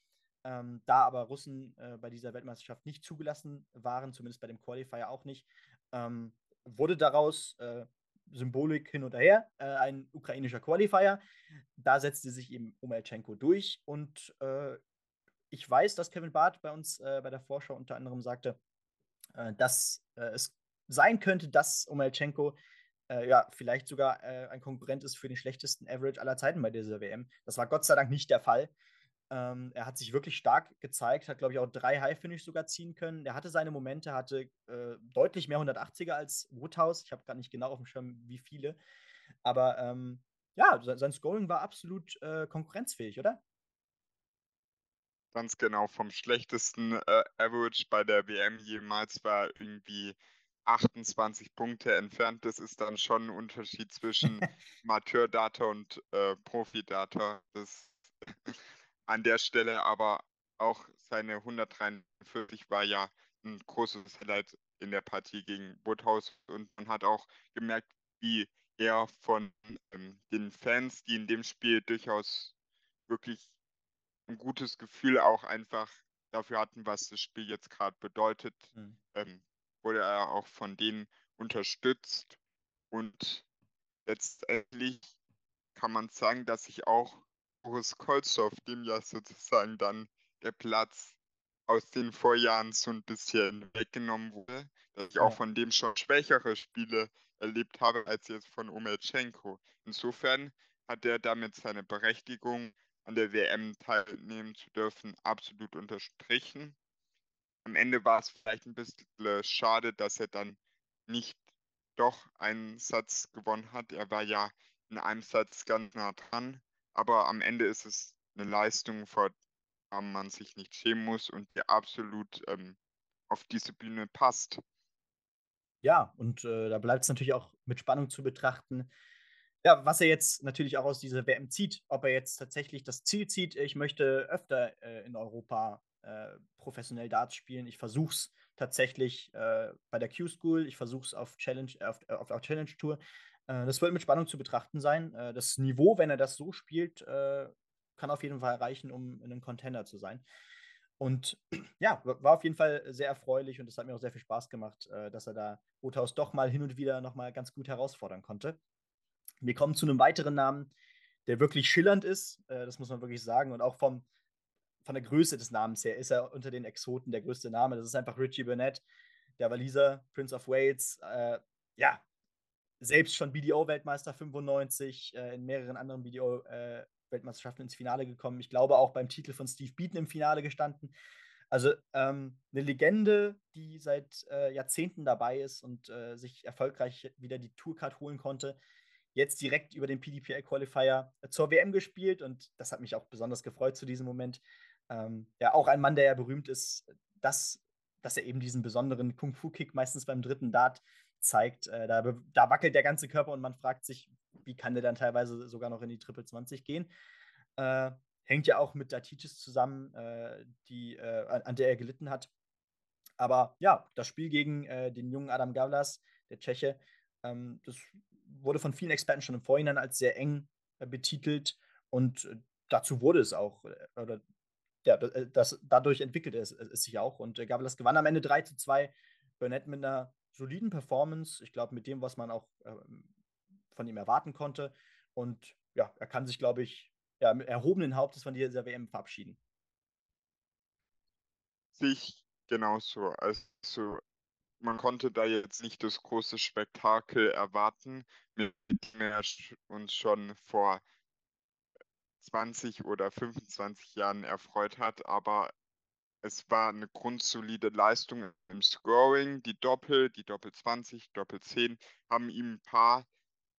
Ähm, da aber Russen äh, bei dieser Weltmeisterschaft nicht zugelassen waren, zumindest bei dem Qualifier auch nicht, ähm, wurde daraus äh, Symbolik hin und her, äh, ein ukrainischer Qualifier. Da setzte sich eben Omelchenko durch und äh, ich weiß, dass Kevin Barth bei uns äh, bei der Vorschau unter anderem sagte, äh, dass es sein könnte, dass Omelchenko ja vielleicht sogar ein Konkurrent ist für den schlechtesten Average aller Zeiten bei dieser WM. Das war Gott sei Dank nicht der Fall. Ähm, er hat sich wirklich stark gezeigt, hat, glaube ich, auch drei High-Finish sogar ziehen können. Er hatte seine Momente, hatte äh, deutlich mehr 180er als Woodhouse. Ich habe gar nicht genau auf dem Schirm, wie viele. Aber ähm, ja, sein Scoring war absolut äh, konkurrenzfähig, oder? Ganz genau. Vom schlechtesten äh, Average bei der WM jemals war irgendwie 28 Punkte entfernt. Das ist dann schon ein Unterschied zwischen Amateurdata und äh, Profidata. Das an der Stelle aber auch seine 143 war ja ein großes Highlight in der Partie gegen Woodhouse und man hat auch gemerkt, wie er von ähm, den Fans, die in dem Spiel durchaus wirklich ein gutes Gefühl auch einfach dafür hatten, was das Spiel jetzt gerade bedeutet, mhm. ähm, wurde er auch von denen unterstützt und letztendlich kann man sagen, dass sich auch Boris Kolzow, dem ja sozusagen dann der Platz aus den Vorjahren so ein bisschen weggenommen wurde, dass ich auch von dem schon schwächere Spiele erlebt habe als jetzt von Omelchenko. Insofern hat er damit seine Berechtigung, an der WM teilnehmen zu dürfen, absolut unterstrichen. Am Ende war es vielleicht ein bisschen schade, dass er dann nicht doch einen Satz gewonnen hat. Er war ja in einem Satz ganz nah dran aber am Ende ist es eine Leistung, vor der man sich nicht schämen muss und die absolut ähm, auf diese Bühne passt. Ja, und äh, da bleibt es natürlich auch mit Spannung zu betrachten, ja, was er jetzt natürlich auch aus dieser WM zieht, ob er jetzt tatsächlich das Ziel zieht, ich möchte öfter äh, in Europa äh, professionell Darts spielen. Ich versuche es tatsächlich äh, bei der Q-School, ich versuche es auf Challenge, auf, auf, auf Challenge Tour. Äh, das wird mit Spannung zu betrachten sein. Äh, das Niveau, wenn er das so spielt, äh, kann auf jeden Fall reichen, um in einem Contender zu sein. Und ja, war auf jeden Fall sehr erfreulich und es hat mir auch sehr viel Spaß gemacht, dass er da Rothaus doch mal hin und wieder nochmal ganz gut herausfordern konnte. Wir kommen zu einem weiteren Namen, der wirklich schillernd ist, das muss man wirklich sagen. Und auch vom, von der Größe des Namens her ist er unter den Exoten der größte Name. Das ist einfach Richie Burnett, der Waliser, Prince of Wales. Ja, selbst schon BDO-Weltmeister 95, äh, in mehreren anderen BDO-Weltmeisterschaften ins Finale gekommen. Ich glaube auch beim Titel von Steve Beaton im Finale gestanden. Also ähm, eine Legende, die seit äh, Jahrzehnten dabei ist und äh, sich erfolgreich wieder die Tourcard holen konnte jetzt direkt über den PDPA-Qualifier zur WM gespielt und das hat mich auch besonders gefreut zu diesem Moment. Ähm, ja, auch ein Mann, der ja berühmt ist, dass, dass er eben diesen besonderen Kung-Fu-Kick meistens beim dritten Dart zeigt. Äh, da, da, wackelt der ganze Körper und man fragt sich, wie kann der dann teilweise sogar noch in die Triple 20 gehen. Äh, hängt ja auch mit Datitis zusammen, äh, die, äh, an, der er gelitten hat. Aber ja, das Spiel gegen äh, den jungen Adam Gavlas, der Tscheche, ähm, das wurde von vielen Experten schon im Vorhinein als sehr eng betitelt und dazu wurde es auch. Oder ja, das, dadurch entwickelte es, es sich auch. Und äh, Gabelas gewann am Ende 3 zu 2. Burnett mit einer soliden Performance. Ich glaube, mit dem, was man auch ähm, von ihm erwarten konnte. Und ja, er kann sich, glaube ich, ja, mit erhobenen Hauptes von dieser WM verabschieden. Sich genauso. Also man konnte da jetzt nicht das große Spektakel erwarten, mit dem er uns schon vor 20 oder 25 Jahren erfreut hat, aber es war eine grundsolide Leistung im Scoring. Die Doppel, die Doppel 20, Doppel 10 haben ihm ein paar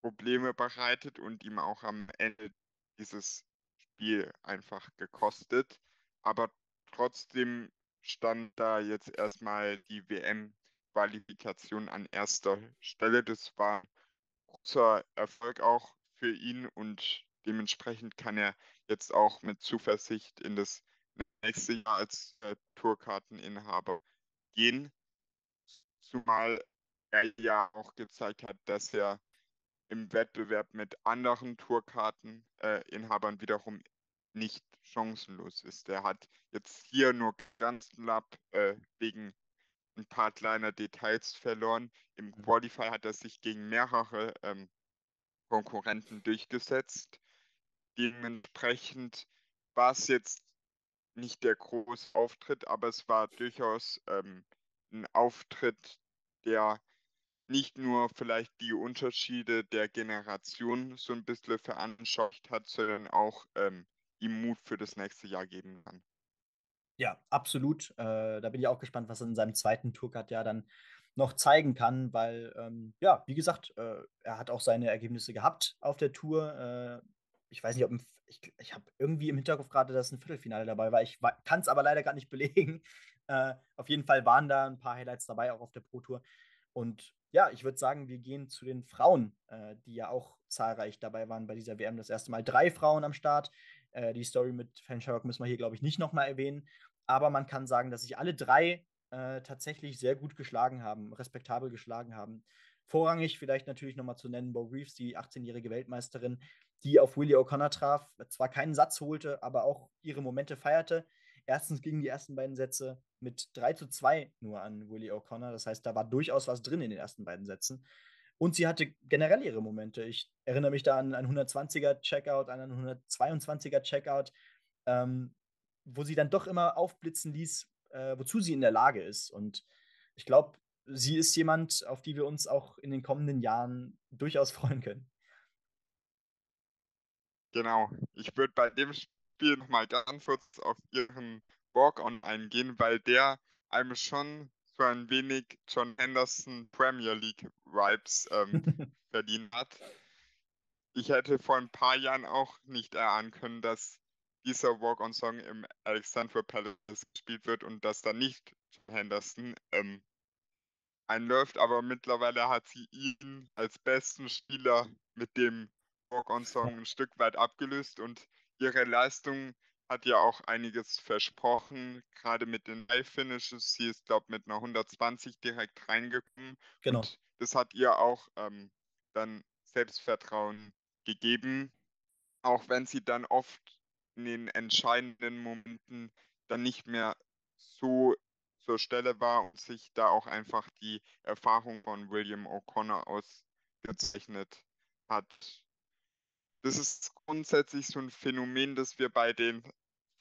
Probleme bereitet und ihm auch am Ende dieses Spiel einfach gekostet. Aber trotzdem stand da jetzt erstmal die WM Qualifikation an erster Stelle. Das war ein großer Erfolg auch für ihn und dementsprechend kann er jetzt auch mit Zuversicht in das nächste Jahr als äh, Tourkarteninhaber gehen. Zumal er ja auch gezeigt hat, dass er im Wettbewerb mit anderen Tourkarteninhabern äh, wiederum nicht chancenlos ist. Er hat jetzt hier nur ganz knapp äh, wegen ein paar kleine Details verloren. Im mhm. Qualify hat er sich gegen mehrere ähm, Konkurrenten durchgesetzt. Dementsprechend war es jetzt nicht der große Auftritt, aber es war durchaus ähm, ein Auftritt, der nicht nur vielleicht die Unterschiede der Generation so ein bisschen veranschaulicht hat, sondern auch ähm, ihm Mut für das nächste Jahr geben kann. Ja, absolut. Äh, da bin ich auch gespannt, was er in seinem zweiten Tourcard ja dann noch zeigen kann, weil, ähm, ja, wie gesagt, äh, er hat auch seine Ergebnisse gehabt auf der Tour. Äh, ich weiß nicht, ob im, ich, ich habe irgendwie im Hinterkopf gerade, dass ein Viertelfinale dabei war. Ich kann es aber leider gar nicht belegen. Äh, auf jeden Fall waren da ein paar Highlights dabei, auch auf der Pro Tour. Und ja, ich würde sagen, wir gehen zu den Frauen, äh, die ja auch zahlreich dabei waren bei dieser WM. Das erste Mal drei Frauen am Start. Äh, die Story mit Fan Sherrock müssen wir hier, glaube ich, nicht nochmal erwähnen. Aber man kann sagen, dass sich alle drei äh, tatsächlich sehr gut geschlagen haben, respektabel geschlagen haben. Vorrangig vielleicht natürlich nochmal zu nennen Bo Reeves, die 18-jährige Weltmeisterin, die auf Willie O'Connor traf, zwar keinen Satz holte, aber auch ihre Momente feierte. Erstens gingen die ersten beiden Sätze mit 3 zu 2 nur an Willie O'Connor. Das heißt, da war durchaus was drin in den ersten beiden Sätzen. Und sie hatte generell ihre Momente. Ich erinnere mich da an einen 120er Checkout, an einen 122er Checkout. Ähm, wo sie dann doch immer aufblitzen ließ, äh, wozu sie in der Lage ist. Und ich glaube, sie ist jemand, auf die wir uns auch in den kommenden Jahren durchaus freuen können. Genau. Ich würde bei dem Spiel nochmal ganz kurz auf ihren Walk-On eingehen, weil der einem schon so ein wenig John Henderson Premier League Vibes ähm, verdient hat. ich hätte vor ein paar Jahren auch nicht erahnen können, dass dieser Walk-on-Song im Alexandra Palace gespielt wird und dass da nicht Henderson ähm, einläuft, aber mittlerweile hat sie ihn als besten Spieler mit dem Walk-on-Song ein Stück weit abgelöst und ihre Leistung hat ja auch einiges versprochen, gerade mit den Live-Finishes. Sie ist, glaube ich, mit einer 120 direkt reingekommen. Genau. Und das hat ihr auch ähm, dann Selbstvertrauen gegeben, auch wenn sie dann oft in den entscheidenden Momenten dann nicht mehr so zur Stelle war und sich da auch einfach die Erfahrung von William O'Connor ausgezeichnet hat. Das ist grundsätzlich so ein Phänomen, das wir bei den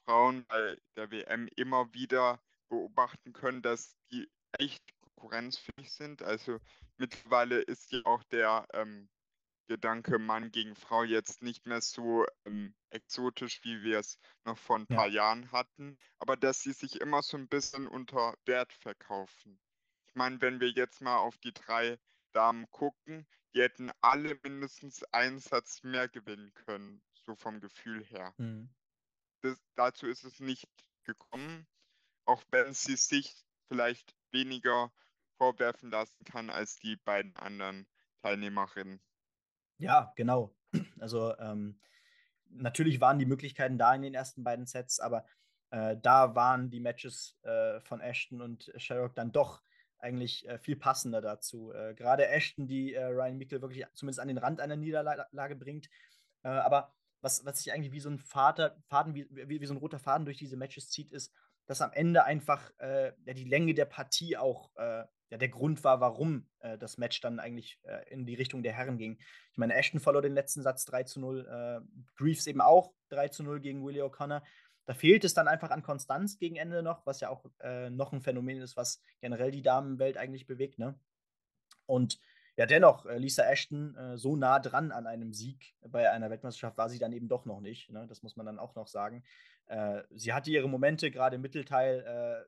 Frauen bei der WM immer wieder beobachten können, dass die echt konkurrenzfähig sind. Also mittlerweile ist ja auch der ähm, Gedanke Mann gegen Frau jetzt nicht mehr so ähm, exotisch, wie wir es noch vor ein paar ja. Jahren hatten, aber dass sie sich immer so ein bisschen unter Wert verkaufen. Ich meine, wenn wir jetzt mal auf die drei Damen gucken, die hätten alle mindestens einen Satz mehr gewinnen können, so vom Gefühl her. Mhm. Das, dazu ist es nicht gekommen, auch wenn sie sich vielleicht weniger vorwerfen lassen kann als die beiden anderen Teilnehmerinnen. Ja, genau. Also ähm, natürlich waren die Möglichkeiten da in den ersten beiden Sets, aber äh, da waren die Matches äh, von Ashton und Sherrock dann doch eigentlich äh, viel passender dazu. Äh, gerade Ashton, die äh, Ryan Mickel wirklich zumindest an den Rand einer Niederlage bringt. Äh, aber was, was sich eigentlich wie so ein Vater, Faden, wie, wie, wie, so ein roter Faden durch diese Matches zieht, ist, dass am Ende einfach ja, die Länge der Partie auch ja, der Grund war, warum äh, das Match dann eigentlich äh, in die Richtung der Herren ging. Ich meine, Ashton verlor den letzten Satz 3 zu 0, äh, Greaves eben auch 3 zu 0 gegen Willie O'Connor. Da fehlt es dann einfach an Konstanz gegen Ende noch, was ja auch äh, noch ein Phänomen ist, was generell die Damenwelt eigentlich bewegt. Ne? Und ja, dennoch, äh, Lisa Ashton äh, so nah dran an einem Sieg bei einer Weltmeisterschaft war sie dann eben doch noch nicht. Ne? Das muss man dann auch noch sagen. sie hatte ihre Momente, gerade im Mittelteil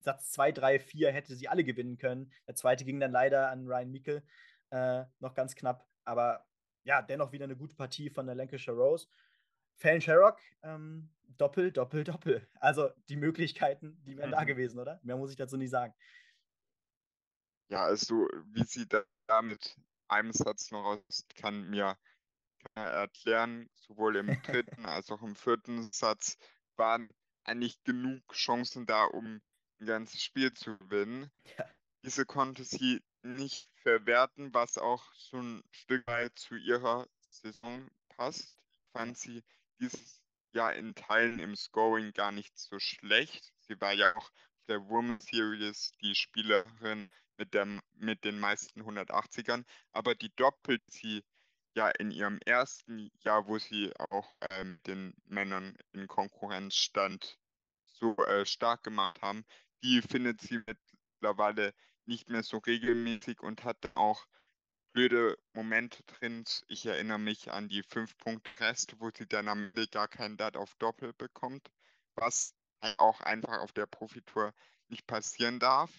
Satz 2, 3, 4 hätte sie alle gewinnen können. Der zweite ging dann leider an Ryan Meikle äh, noch ganz knapp. Aber ja, dennoch wieder eine gute Partie von der Lancashire Rose. Fallon Sherrock, ähm, Doppel, Doppel, Doppel. Also die Möglichkeiten, die wären mhm. da gewesen, oder? Mehr muss ich dazu nicht sagen. Ja, also wie sie da mit einem Satz noch raus kann mir erklären, sowohl im dritten als auch im vierten Satz waren eigentlich genug Chancen da, um ein ganzes Spiel zu gewinnen. Ja. Diese konnte sie nicht verwerten, was auch so ein Stück weit zu ihrer Saison passt. Ich fand sie dieses Jahr in Teilen im Scoring gar nicht so schlecht. Sie war ja auch auf der Women's Series die Spielerin mit, der, mit den meisten 180ern, aber die doppelt sie ja in ihrem ersten Jahr, wo sie auch äh, den Männern in Konkurrenz stand, so äh, stark gemacht haben, die findet sie mittlerweile nicht mehr so regelmäßig und hat auch blöde Momente drin. Ich erinnere mich an die 5-Punkt-Rest, wo sie dann am Ende gar keinen Dart auf Doppel bekommt, was halt auch einfach auf der Profitour nicht passieren darf,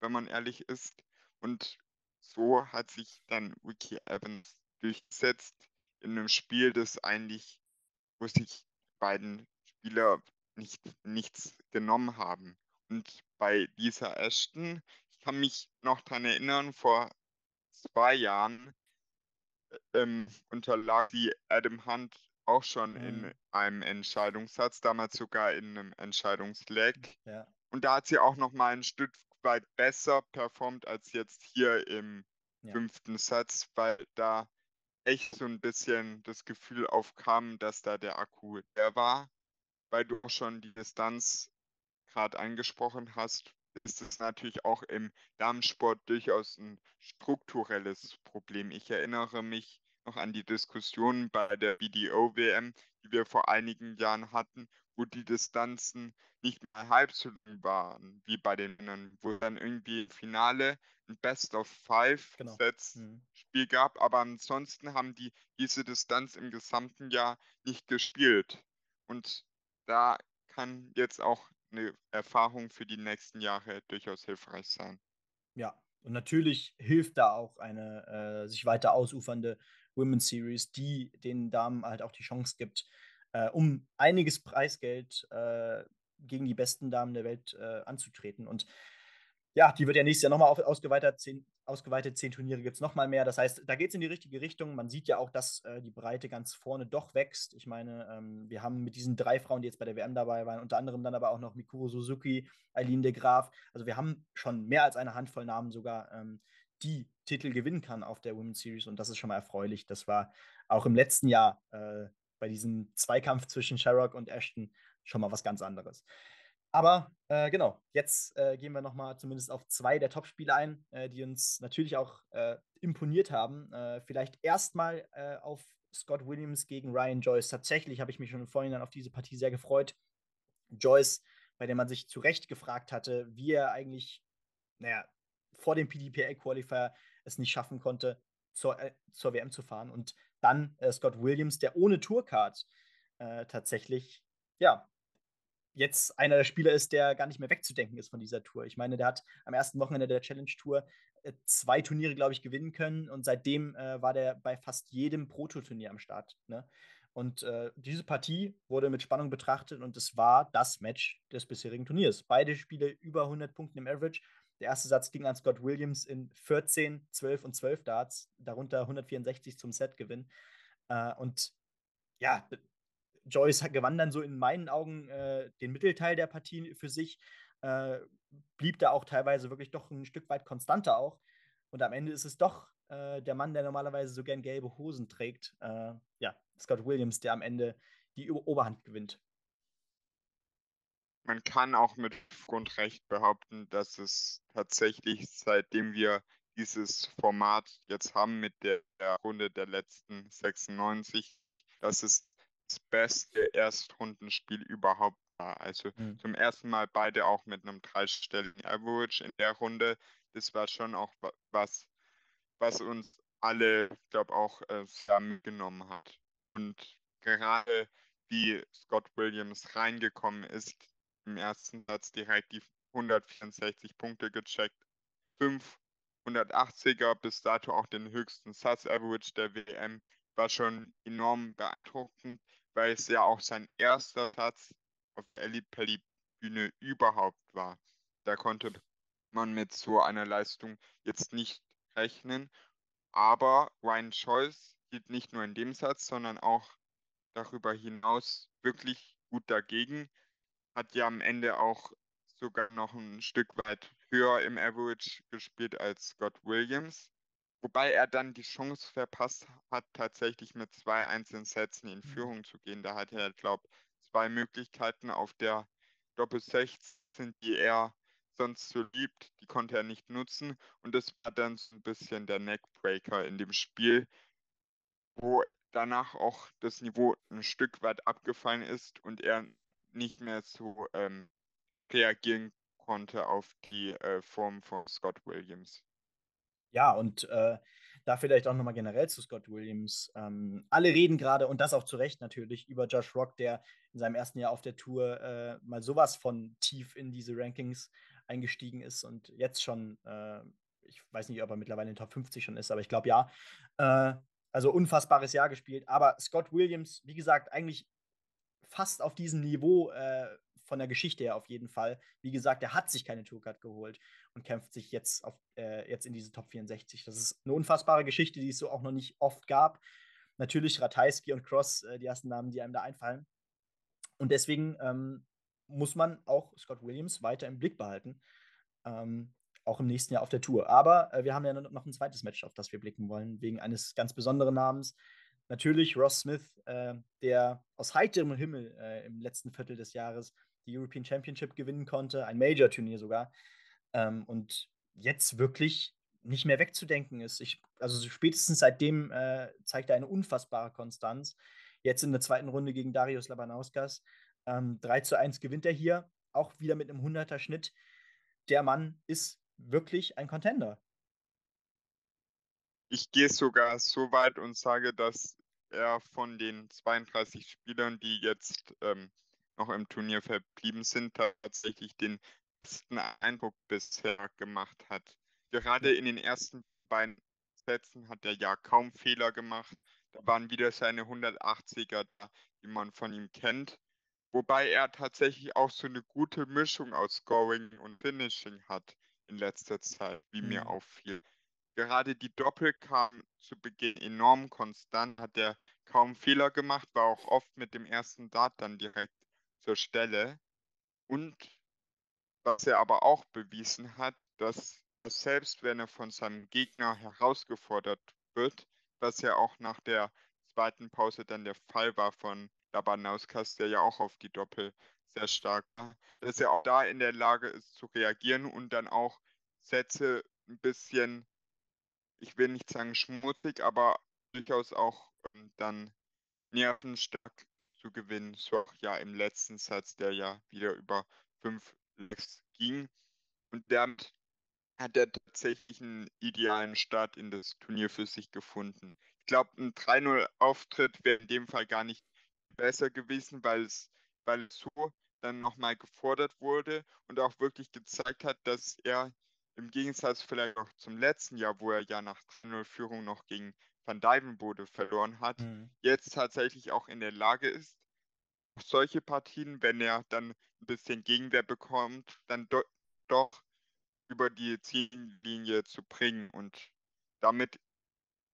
wenn man ehrlich ist. Und so hat sich dann Wiki Evans durchgesetzt in einem Spiel, das eigentlich, wo sich beiden Spieler nicht, nichts genommen haben. Und bei Lisa Ashton, ich kann mich noch daran erinnern, vor zwei Jahren äh, ähm, unterlag die Adam Hunt auch schon mhm. in einem Entscheidungssatz, damals sogar in einem Entscheidungsleck. Ja. Und da hat sie auch noch mal ein Stück weit besser performt als jetzt hier im ja. fünften Satz, weil da echt so ein bisschen das Gefühl aufkam, dass da der Akku leer war, weil du auch schon die Distanz gerade angesprochen hast, ist es natürlich auch im Damensport durchaus ein strukturelles Problem. Ich erinnere mich noch an die Diskussionen bei der BDO-WM, die wir vor einigen Jahren hatten, wo die Distanzen nicht mal halb so lang waren wie bei den Männern, wo dann irgendwie im Finale ein Best of Five genau. Mhm. Spiel gab, aber ansonsten haben die diese Distanz im gesamten Jahr nicht gespielt. Und da kann jetzt auch eine Erfahrung für die nächsten Jahre durchaus hilfreich sein. Ja, und natürlich hilft da auch eine äh, sich weiter ausufernde Women's Series, die den Damen halt auch die Chance gibt, äh, um einiges Preisgeld äh, gegen die besten Damen der Welt äh, anzutreten. Und ja, die wird ja nächstes Jahr nochmal ausgeweitet. Zehn, ausgeweitet, zehn Turniere gibt es nochmal mehr. Das heißt, da geht es in die richtige Richtung. Man sieht ja auch, dass äh, die Breite ganz vorne doch wächst. Ich meine, ähm, wir haben mit diesen drei Frauen, die jetzt bei der WM dabei waren, unter anderem dann aber auch noch Mikuro Suzuki, Eileen de Graaf. Also wir haben schon mehr als eine Handvoll Namen sogar, ähm, die Titel gewinnen kann auf der Women's Series. Und das ist schon mal erfreulich. Das war auch im letzten Jahr äh, bei diesem Zweikampf zwischen Sherrock und Ashton schon mal was ganz anderes. Aber äh, genau, jetzt äh, gehen wir nochmal zumindest auf zwei der Top-Spiele ein, äh, die uns natürlich auch äh, imponiert haben. Äh, vielleicht erstmal äh, auf Scott Williams gegen Ryan Joyce. Tatsächlich habe ich mich schon im Vorhinein auf diese Partie sehr gefreut. Joyce, bei der man sich zu Recht gefragt hatte, wie er eigentlich, naja, vor dem PDPA-Qualifier es nicht schaffen konnte, zur, zur WM zu fahren. Und dann Scott Williams, der ohne Tourcard tatsächlich ja, jetzt einer der Spieler ist, der gar nicht mehr wegzudenken ist von dieser Tour. Ich meine, der hat am ersten Wochenende der Challenge Tour äh, zwei Turniere, glaube ich, gewinnen können und seitdem äh, war der bei fast jedem Proto-Turnier am Start. Ne? Und äh, diese Partie wurde mit Spannung betrachtet und es war das Match des bisherigen Turniers. Beide Spiele über 100 Punkten im Average. Der erste Satz ging an Scott Williams in 14, 12 und 12 Darts, darunter 164 zum Setgewinn. Äh, und ja, Joyce gewann dann so in meinen Augen äh, den Mittelteil der Partie für sich, äh, blieb da auch teilweise wirklich doch ein Stück weit konstanter auch. Und am Ende ist es doch äh, der Mann, der normalerweise so gern gelbe Hosen trägt, äh, ja, Scott Williams, der am Ende die Oberhand gewinnt. Man kann auch mit Grundrecht behaupten, dass es tatsächlich, seitdem wir dieses Format jetzt haben mit der Runde der letzten 96, dass es das beste Erstrundenspiel überhaupt war. Also mhm. zum ersten Mal beide auch mit einem dreistelligen Average in der Runde. Das war schon auch was, was uns alle, ich glaube, auch äh, sehr mitgenommen hat. Und gerade wie Scott Williams reingekommen ist, im ersten Satz direkt die 164 Punkte gecheckt, 5 180er bis dato auch den höchsten Satz Average der WM, war schon enorm beeindruckend weil es ja auch sein erster Satz auf der Ellie Bühne überhaupt war. Da konnte man mit so einer Leistung jetzt nicht rechnen. Aber Ryan Scholz hielt nicht nur in dem Satz, sondern auch darüber hinaus wirklich gut dagegen. Hat ja am Ende auch sogar noch ein Stück weit höher im Average gespielt als Scott Williams. Wobei er dann die Chance verpasst hat, tatsächlich mit zwei einzelnen Sätzen in mhm. Führung zu gehen. Da hatte er, glaube ich, zwei Möglichkeiten auf der Doppel 16, die er sonst so liebt, die konnte er nicht nutzen. Und das war dann so ein bisschen der Neckbreaker in dem Spiel, wo danach auch das Niveau ein Stück weit abgefallen ist und er nicht mehr so ähm, reagieren konnte auf die äh, Form von Scott Williams. Ja, und äh, da vielleicht auch nochmal generell zu Scott Williams. Ähm, alle reden gerade, und das auch zu Recht natürlich, über Josh Rock, der in seinem ersten Jahr auf der Tour äh, mal sowas von tief in diese Rankings eingestiegen ist und jetzt schon, äh, ich weiß nicht, ob er mittlerweile in Top 50 schon ist, aber ich glaube ja. Äh, also unfassbares Jahr gespielt. Aber Scott Williams, wie gesagt, eigentlich fast auf diesem Niveau äh, von der Geschichte her auf jeden Fall. Wie gesagt, er hat sich keine Tourcard geholt und kämpft sich jetzt, auf, äh, jetzt in diese Top 64. Das ist eine unfassbare Geschichte, die es so auch noch nicht oft gab. Natürlich Ratajski und Cross, äh, die ersten Namen, die einem da einfallen. Und deswegen ähm, muss man auch Scott Williams weiter im Blick behalten. Ähm, auch im nächsten Jahr auf der Tour. Aber äh, wir haben ja noch ein zweites Match, auf das wir blicken wollen, wegen eines ganz besonderen Namens. Natürlich Ross Smith, äh, der aus heiterem Himmel äh, im letzten Viertel des Jahres die European Championship gewinnen konnte, ein Major-Turnier sogar. Ähm, und jetzt wirklich nicht mehr wegzudenken ist. Ich, also spätestens seitdem äh, zeigt er eine unfassbare Konstanz. Jetzt in der zweiten Runde gegen Darius Labanauskas. Ähm, 3 zu 1 gewinnt er hier, auch wieder mit einem 100er Schnitt. Der Mann ist wirklich ein Contender. Ich gehe sogar so weit und sage, dass er von den 32 Spielern, die jetzt ähm, noch im Turnier verblieben sind, tatsächlich den besten Eindruck bisher gemacht hat. Gerade in den ersten beiden Sätzen hat er ja kaum Fehler gemacht. Da waren wieder seine 180er, die man von ihm kennt. Wobei er tatsächlich auch so eine gute Mischung aus Scoring und Finishing hat in letzter Zeit, wie mhm. mir auffiel. Gerade die Doppel kamen zu Beginn enorm konstant, hat er kaum Fehler gemacht, war auch oft mit dem ersten Dart dann direkt zur Stelle. Und was er aber auch bewiesen hat, dass selbst wenn er von seinem Gegner herausgefordert wird, was ja auch nach der zweiten Pause dann der Fall war von Labanauskas, der ja auch auf die Doppel sehr stark war, dass er auch da in der Lage ist zu reagieren und dann auch Sätze ein bisschen, ich will nicht sagen schmutzig, aber durchaus auch ähm, dann nervenstark zu gewinnen. So auch ja im letzten Satz, der ja wieder über fünf ging. Und damit hat er tatsächlich einen idealen Start in das Turnier für sich gefunden. Ich glaube, ein 3-0-Auftritt wäre in dem Fall gar nicht besser gewesen, weil es, weil es so dann nochmal gefordert wurde und auch wirklich gezeigt hat, dass er im Gegensatz vielleicht auch zum letzten Jahr, wo er ja nach 3-0-Führung noch gegen Van Dijvenbode verloren hat, mhm. jetzt tatsächlich auch in der Lage ist, solche Partien, wenn er dann ein bisschen Gegenwehr bekommt, dann do doch über die Ziellinie zu bringen. Und damit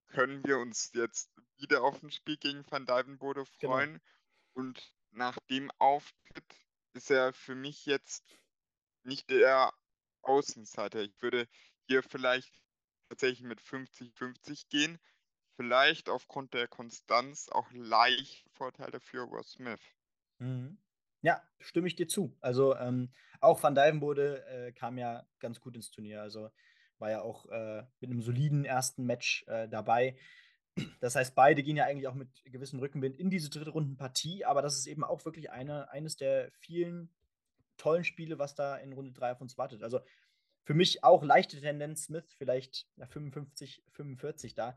können wir uns jetzt wieder auf ein Spiel gegen Van Dijvenbode genau. freuen. Genau. Und nach dem Auftritt ist er für mich jetzt nicht der Außenseiter. Ich würde hier vielleicht tatsächlich mit 50-50 gehen. Vielleicht aufgrund der Konstanz auch leicht Vorteile für Ross Smith. Mhm. Ja, stimme ich dir zu. Also ähm, auch Van Dijvenbode äh, kam ja ganz gut ins Turnier. Also war ja auch äh, mit einem soliden ersten Match äh, dabei. Das heißt, beide gehen ja eigentlich auch mit gewissem Rückenwind in diese dritte Rundenpartie, aber das ist eben auch wirklich eine, eines der vielen tollen Spiele, was da in Runde 3 auf uns wartet. Also für mich auch leichte Tendenz Smith, vielleicht ja, 55, 45 da.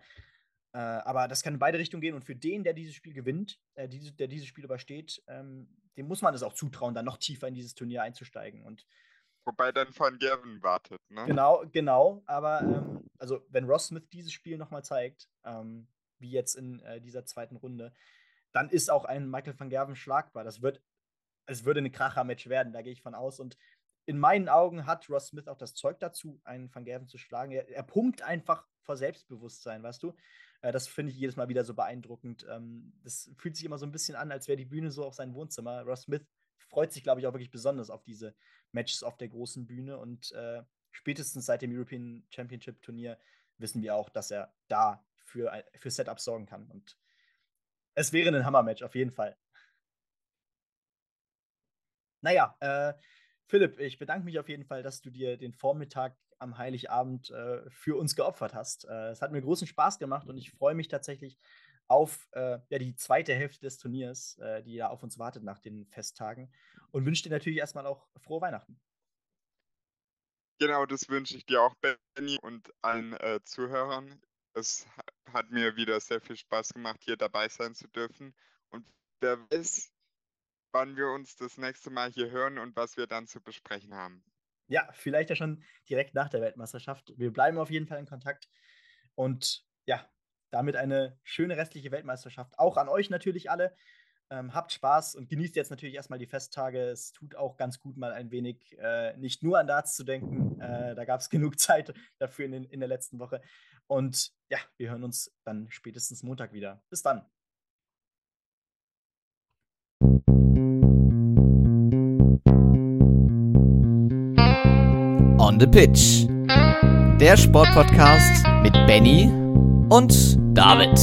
Äh, aber das kann in beide Richtungen gehen und für den, der dieses Spiel gewinnt, äh, diese, der dieses Spiel übersteht, ähm, dem muss man es auch zutrauen, dann noch tiefer in dieses Turnier einzusteigen. Und Wobei dann Van Gerven wartet, ne? Genau, genau. Aber ähm, also wenn Ross Smith dieses Spiel nochmal zeigt, ähm, wie jetzt in äh, dieser zweiten Runde, dann ist auch ein Michael van Gerven schlagbar. Das wird, es würde ein Kracher-Match werden, da gehe ich von aus. Und in meinen Augen hat Ross Smith auch das Zeug dazu, einen Van Gerven zu schlagen. Er, er pumpt einfach vor Selbstbewusstsein, weißt du? Äh, das finde ich jedes Mal wieder so beeindruckend. Ähm, das fühlt sich immer so ein bisschen an, als wäre die Bühne so auf sein Wohnzimmer. Ross Smith freut sich, glaube ich, auch wirklich besonders auf diese Matches auf der großen Bühne und äh, spätestens seit dem European Championship Turnier wissen wir auch, dass er da für, für Setups sorgen kann. Und es wäre ein Hammer-Match, auf jeden Fall. Naja, äh, Philipp, ich bedanke mich auf jeden Fall, dass du dir den Vormittag am Heiligabend äh, für uns geopfert hast. Äh, es hat mir großen Spaß gemacht und ich freue mich tatsächlich auf äh, ja, die zweite Hälfte des Turniers, äh, die ja auf uns wartet nach den Festtagen. Und wünsche dir natürlich erstmal auch frohe Weihnachten. Genau, das wünsche ich dir auch, Benny, und allen äh, Zuhörern. Es hat mir wieder sehr viel Spaß gemacht, hier dabei sein zu dürfen. Und wer weiß, wann wir uns das nächste Mal hier hören und was wir dann zu besprechen haben. Ja, vielleicht ja schon direkt nach der Weltmeisterschaft. Wir bleiben auf jeden Fall in Kontakt. Und ja, damit eine schöne restliche Weltmeisterschaft. Auch an euch natürlich alle. Ähm, habt Spaß und genießt jetzt natürlich erstmal die Festtage. Es tut auch ganz gut, mal ein wenig äh, nicht nur an Darts zu denken. Äh, da gab es genug Zeit dafür in, den, in der letzten Woche. Und ja, wir hören uns dann spätestens Montag wieder. Bis dann. On the Pitch. Der Sportpodcast mit Benny und David.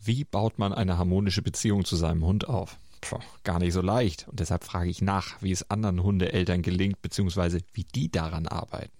Wie baut man eine harmonische Beziehung zu seinem Hund auf? Puh, gar nicht so leicht. Und deshalb frage ich nach, wie es anderen Hundeeltern gelingt, beziehungsweise wie die daran arbeiten.